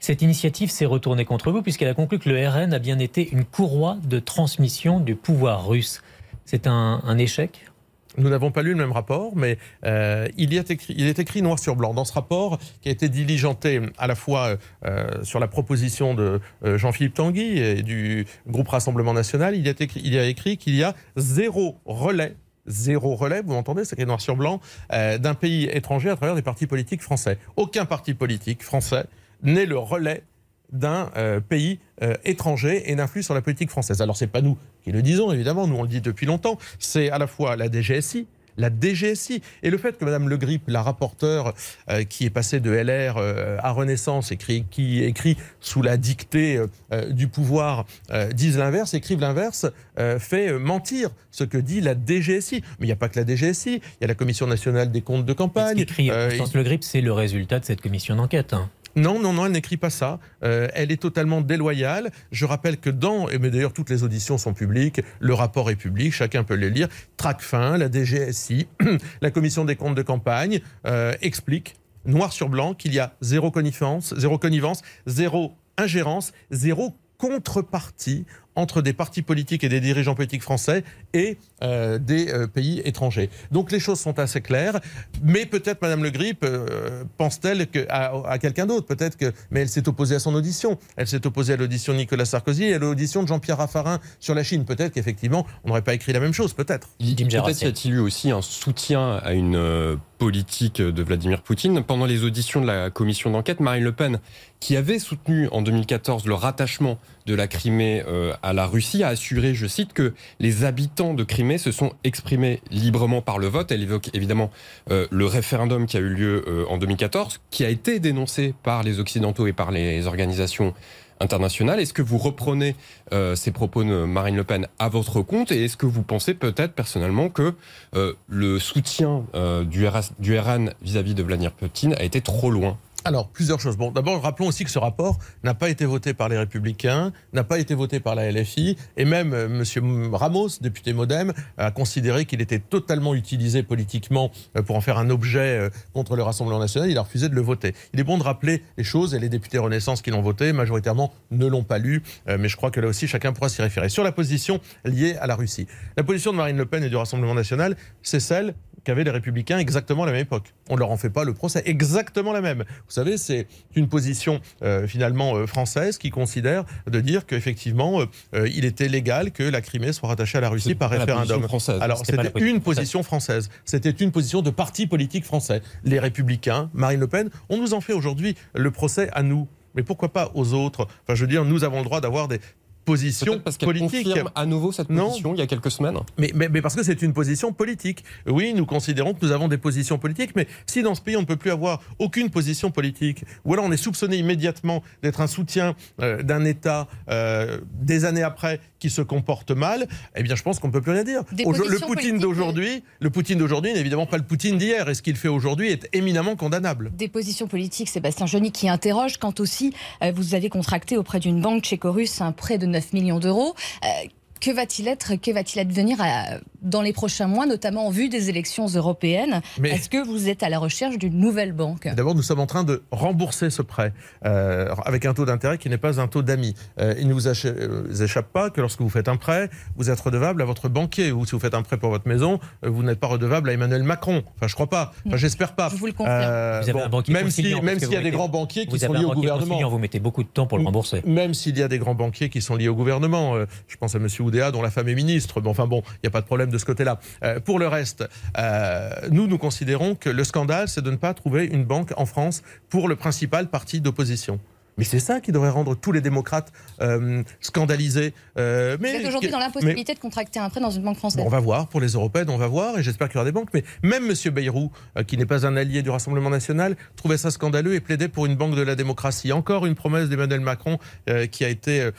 Cette initiative s'est retournée contre vous puisqu'elle a conclu que le RN a bien été une courroie de transmission du pouvoir russe. C'est un, échec? Nous n'avons pas lu le même rapport, mais euh, il, est écrit noir sur blanc. Dans ce rapport, qui a été diligenté à la fois euh, sur la proposition de euh, Jean-Philippe Tanguy et du groupe Rassemblement National, il y a écrit qu'il y a zéro relais zéro relais, vous m'entendez, c'est écrit noir sur blanc, d'un pays étranger à travers des partis politiques français. Aucun parti politique français n'est le relais d'un euh, pays euh, étranger et n'influe sur la politique française. Alors c'est pas nous qui le disons, évidemment, nous on le dit depuis longtemps, c'est à la fois la DGSI, la DGSI. Et le fait que Mme Le Grip, la rapporteure euh, qui est passée de LR à Renaissance, écrit, qui écrit sous la dictée du pouvoir, dise l'inverse, écrive l'inverse, fait mentir ce que dit la DGSI. Mais il n'y a pas que la DGSI, il y a la Commission nationale des comptes de campagne. Ce écrit Le Grip, c'est le résultat de cette commission d'enquête. Hein. Non, non, non, elle n'écrit pas ça. Euh, elle est totalement déloyale. Je rappelle que dans, et d'ailleurs toutes les auditions sont publiques, le rapport est public, chacun peut le lire. Tracfin, la DGSI, la commission des comptes de campagne euh, explique noir sur blanc qu'il y a zéro connivence, zéro connivence, zéro ingérence, zéro contrepartie entre des partis politiques et des dirigeants politiques français et euh, des euh, pays étrangers. Donc les choses sont assez claires, mais peut-être Madame Le Grip euh, pense-t-elle à, à quelqu'un d'autre, peut-être que, mais elle s'est opposée à son audition. Elle s'est opposée à l'audition de Nicolas Sarkozy et à l'audition de Jean-Pierre Raffarin sur la Chine. Peut-être qu'effectivement, on n'aurait pas écrit la même chose, peut-être. Peut-être y a-t-il eu aussi un soutien à une politique de Vladimir Poutine pendant les auditions de la commission d'enquête. Marine Le Pen, qui avait soutenu en 2014 le rattachement de la Crimée à la Russie, a assuré, je cite, que les habitants de Crimée se sont exprimés librement par le vote. Elle évoque évidemment euh, le référendum qui a eu lieu euh, en 2014, qui a été dénoncé par les Occidentaux et par les organisations internationales. Est-ce que vous reprenez euh, ces propos de Marine Le Pen à votre compte? Et est-ce que vous pensez peut-être personnellement que le soutien du, RN vis-à-vis de Vladimir Poutine a été trop loin? Alors, plusieurs choses. Bon, d'abord, rappelons aussi que ce rapport n'a pas été voté par les Républicains, n'a pas été voté par la LFI, et même euh, M. Ramos, député Modem, a considéré qu'il était totalement utilisé politiquement euh, pour en faire un objet euh, contre le Rassemblement national. Il a refusé de le voter. Il est bon de rappeler les choses, et les députés Renaissance qui l'ont voté, majoritairement, ne l'ont pas lu, mais je crois que là aussi, chacun pourra s'y référer. Sur la position liée à la Russie. La position de Marine Le Pen et du Rassemblement national, c'est celle qu'avaient les républicains exactement à la même époque. On ne leur en fait pas le procès, exactement la même. Vous savez, c'est une position euh, finalement euh, française qui considère de dire qu'effectivement, euh, il était légal que la Crimée soit rattachée à la Russie par référendum. Alors c'était une position française, c'était une position de parti politique français. Les républicains, Marine Le Pen, on nous en fait aujourd'hui le procès à nous. Mais pourquoi pas aux autres? Enfin, je veux dire, nous avons le droit d'avoir des, position parce politique. confirme à nouveau cette position il y a quelques semaines. Mais, mais, mais parce que c'est une position politique. Oui, nous considérons que nous avons des positions politiques, mais si dans ce pays on ne peut plus avoir aucune position politique, ou alors on est soupçonné immédiatement d'être un soutien euh, d'un État euh, des années après qui se comporte mal, eh bien je pense qu'on ne peut plus rien dire. le Poutine d'aujourd'hui, le Poutine d'aujourd'hui n'est évidemment pas le Poutine d'hier, et ce qu'il fait aujourd'hui est éminemment condamnable. Des positions politiques, Sébastien Joly, qui interroge quant aussi, euh, vous avez contracté auprès d'une banque tchéco-russe un prêt de 9 millions d'euros. Euh, que va-t-il être, que va-t-il advenir euh, dans les prochains mois, notamment en vue des élections européennes Est-ce que vous êtes à la recherche d'une nouvelle banque D'abord, nous sommes en train de rembourser ce prêt euh, avec un taux d'intérêt qui n'est pas un taux d'amis. il ne vous échappe pas que lorsque vous faites un prêt, vous êtes redevable à votre banquier. Ou si vous faites un prêt pour votre maison, vous n'êtes pas redevable à Emmanuel Macron. Enfin, je crois pas. Enfin, j'espère pas. Je vous le confirme. même s'il y a des grands banquiers qui sont liés au gouvernement. Vous mettez beaucoup de temps pour le rembourser. Même s'il y a des grands banquiers qui sont liés au gouvernement. je pense à M dont la femme est ministre. Bon, enfin bon, il n'y a pas de problème de ce côté-là. Euh, pour le reste, euh, nous, nous considérons que le scandale, c'est de ne pas trouver une banque en France pour le principal parti d'opposition. Mais c'est ça qui devrait rendre tous les démocrates euh, scandalisés. Euh, mais, Vous êtes aujourd'hui dans l'impossibilité de contracter un prêt dans une banque française. on va voir, pour les européennes, on va voir, et j'espère qu'il y aura des banques. Mais même M. Bayrou, euh, qui n'est pas un allié du Rassemblement national, trouvait ça scandaleux et plaidait pour une banque de la démocratie. Encore une promesse d'Emmanuel Macron qui, a été,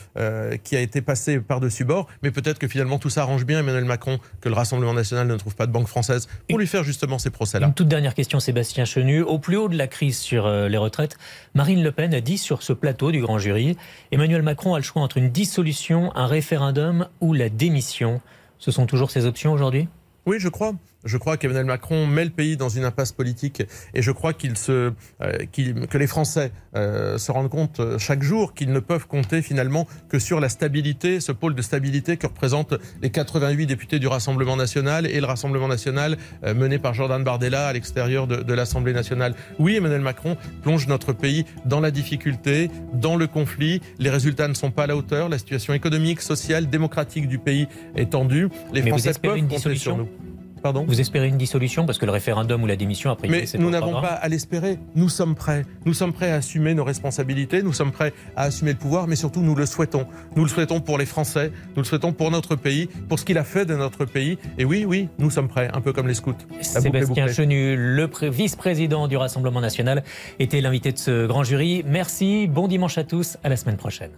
qui a été passée par-dessus bord. Mais peut-être que finalement tout ça arrange bien Emmanuel Macron que le Rassemblement national ne trouve pas de banque française pour lui faire justement ces procès-là. Une toute dernière question, Sébastien Chenu. Au plus haut de la crise sur les retraites, Marine Le Pen a dit sur ce plateau du grand jury, Emmanuel Macron a le choix entre une dissolution, un référendum ou la démission. Ce sont toujours ces options aujourd'hui? Oui, je crois. Je crois qu'Emmanuel Macron met le pays dans une impasse politique et je crois qu'il se, euh, que les Français euh, se rendent compte euh, chaque jour qu'ils ne peuvent compter finalement que sur la stabilité, ce pôle de stabilité que représentent les 88 députés du Rassemblement national et le Rassemblement national mené par Jordan Bardella à l'extérieur de, de l'Assemblée nationale. Oui, Emmanuel Macron plonge notre pays dans la difficulté, dans le conflit. Les résultats ne sont pas à la hauteur. La situation économique, sociale, démocratique du pays est tendue. Les Français peuvent compter sur nous. Vous espérez une dissolution parce que le référendum ou la démission après Mais nous n'avons pas à l'espérer. Nous sommes prêts. Nous sommes prêts à assumer nos responsabilités. Nous sommes prêts à assumer le pouvoir, mais surtout nous le souhaitons. Nous le souhaitons pour les Français. Nous le souhaitons pour notre pays, pour ce qu'il a fait de notre pays. Et oui, oui, nous sommes prêts, un peu comme les scouts. Sébastien Chenu, le vice-président du Rassemblement national, était l'invité de ce grand jury. Merci. Bon dimanche à tous. À la semaine prochaine.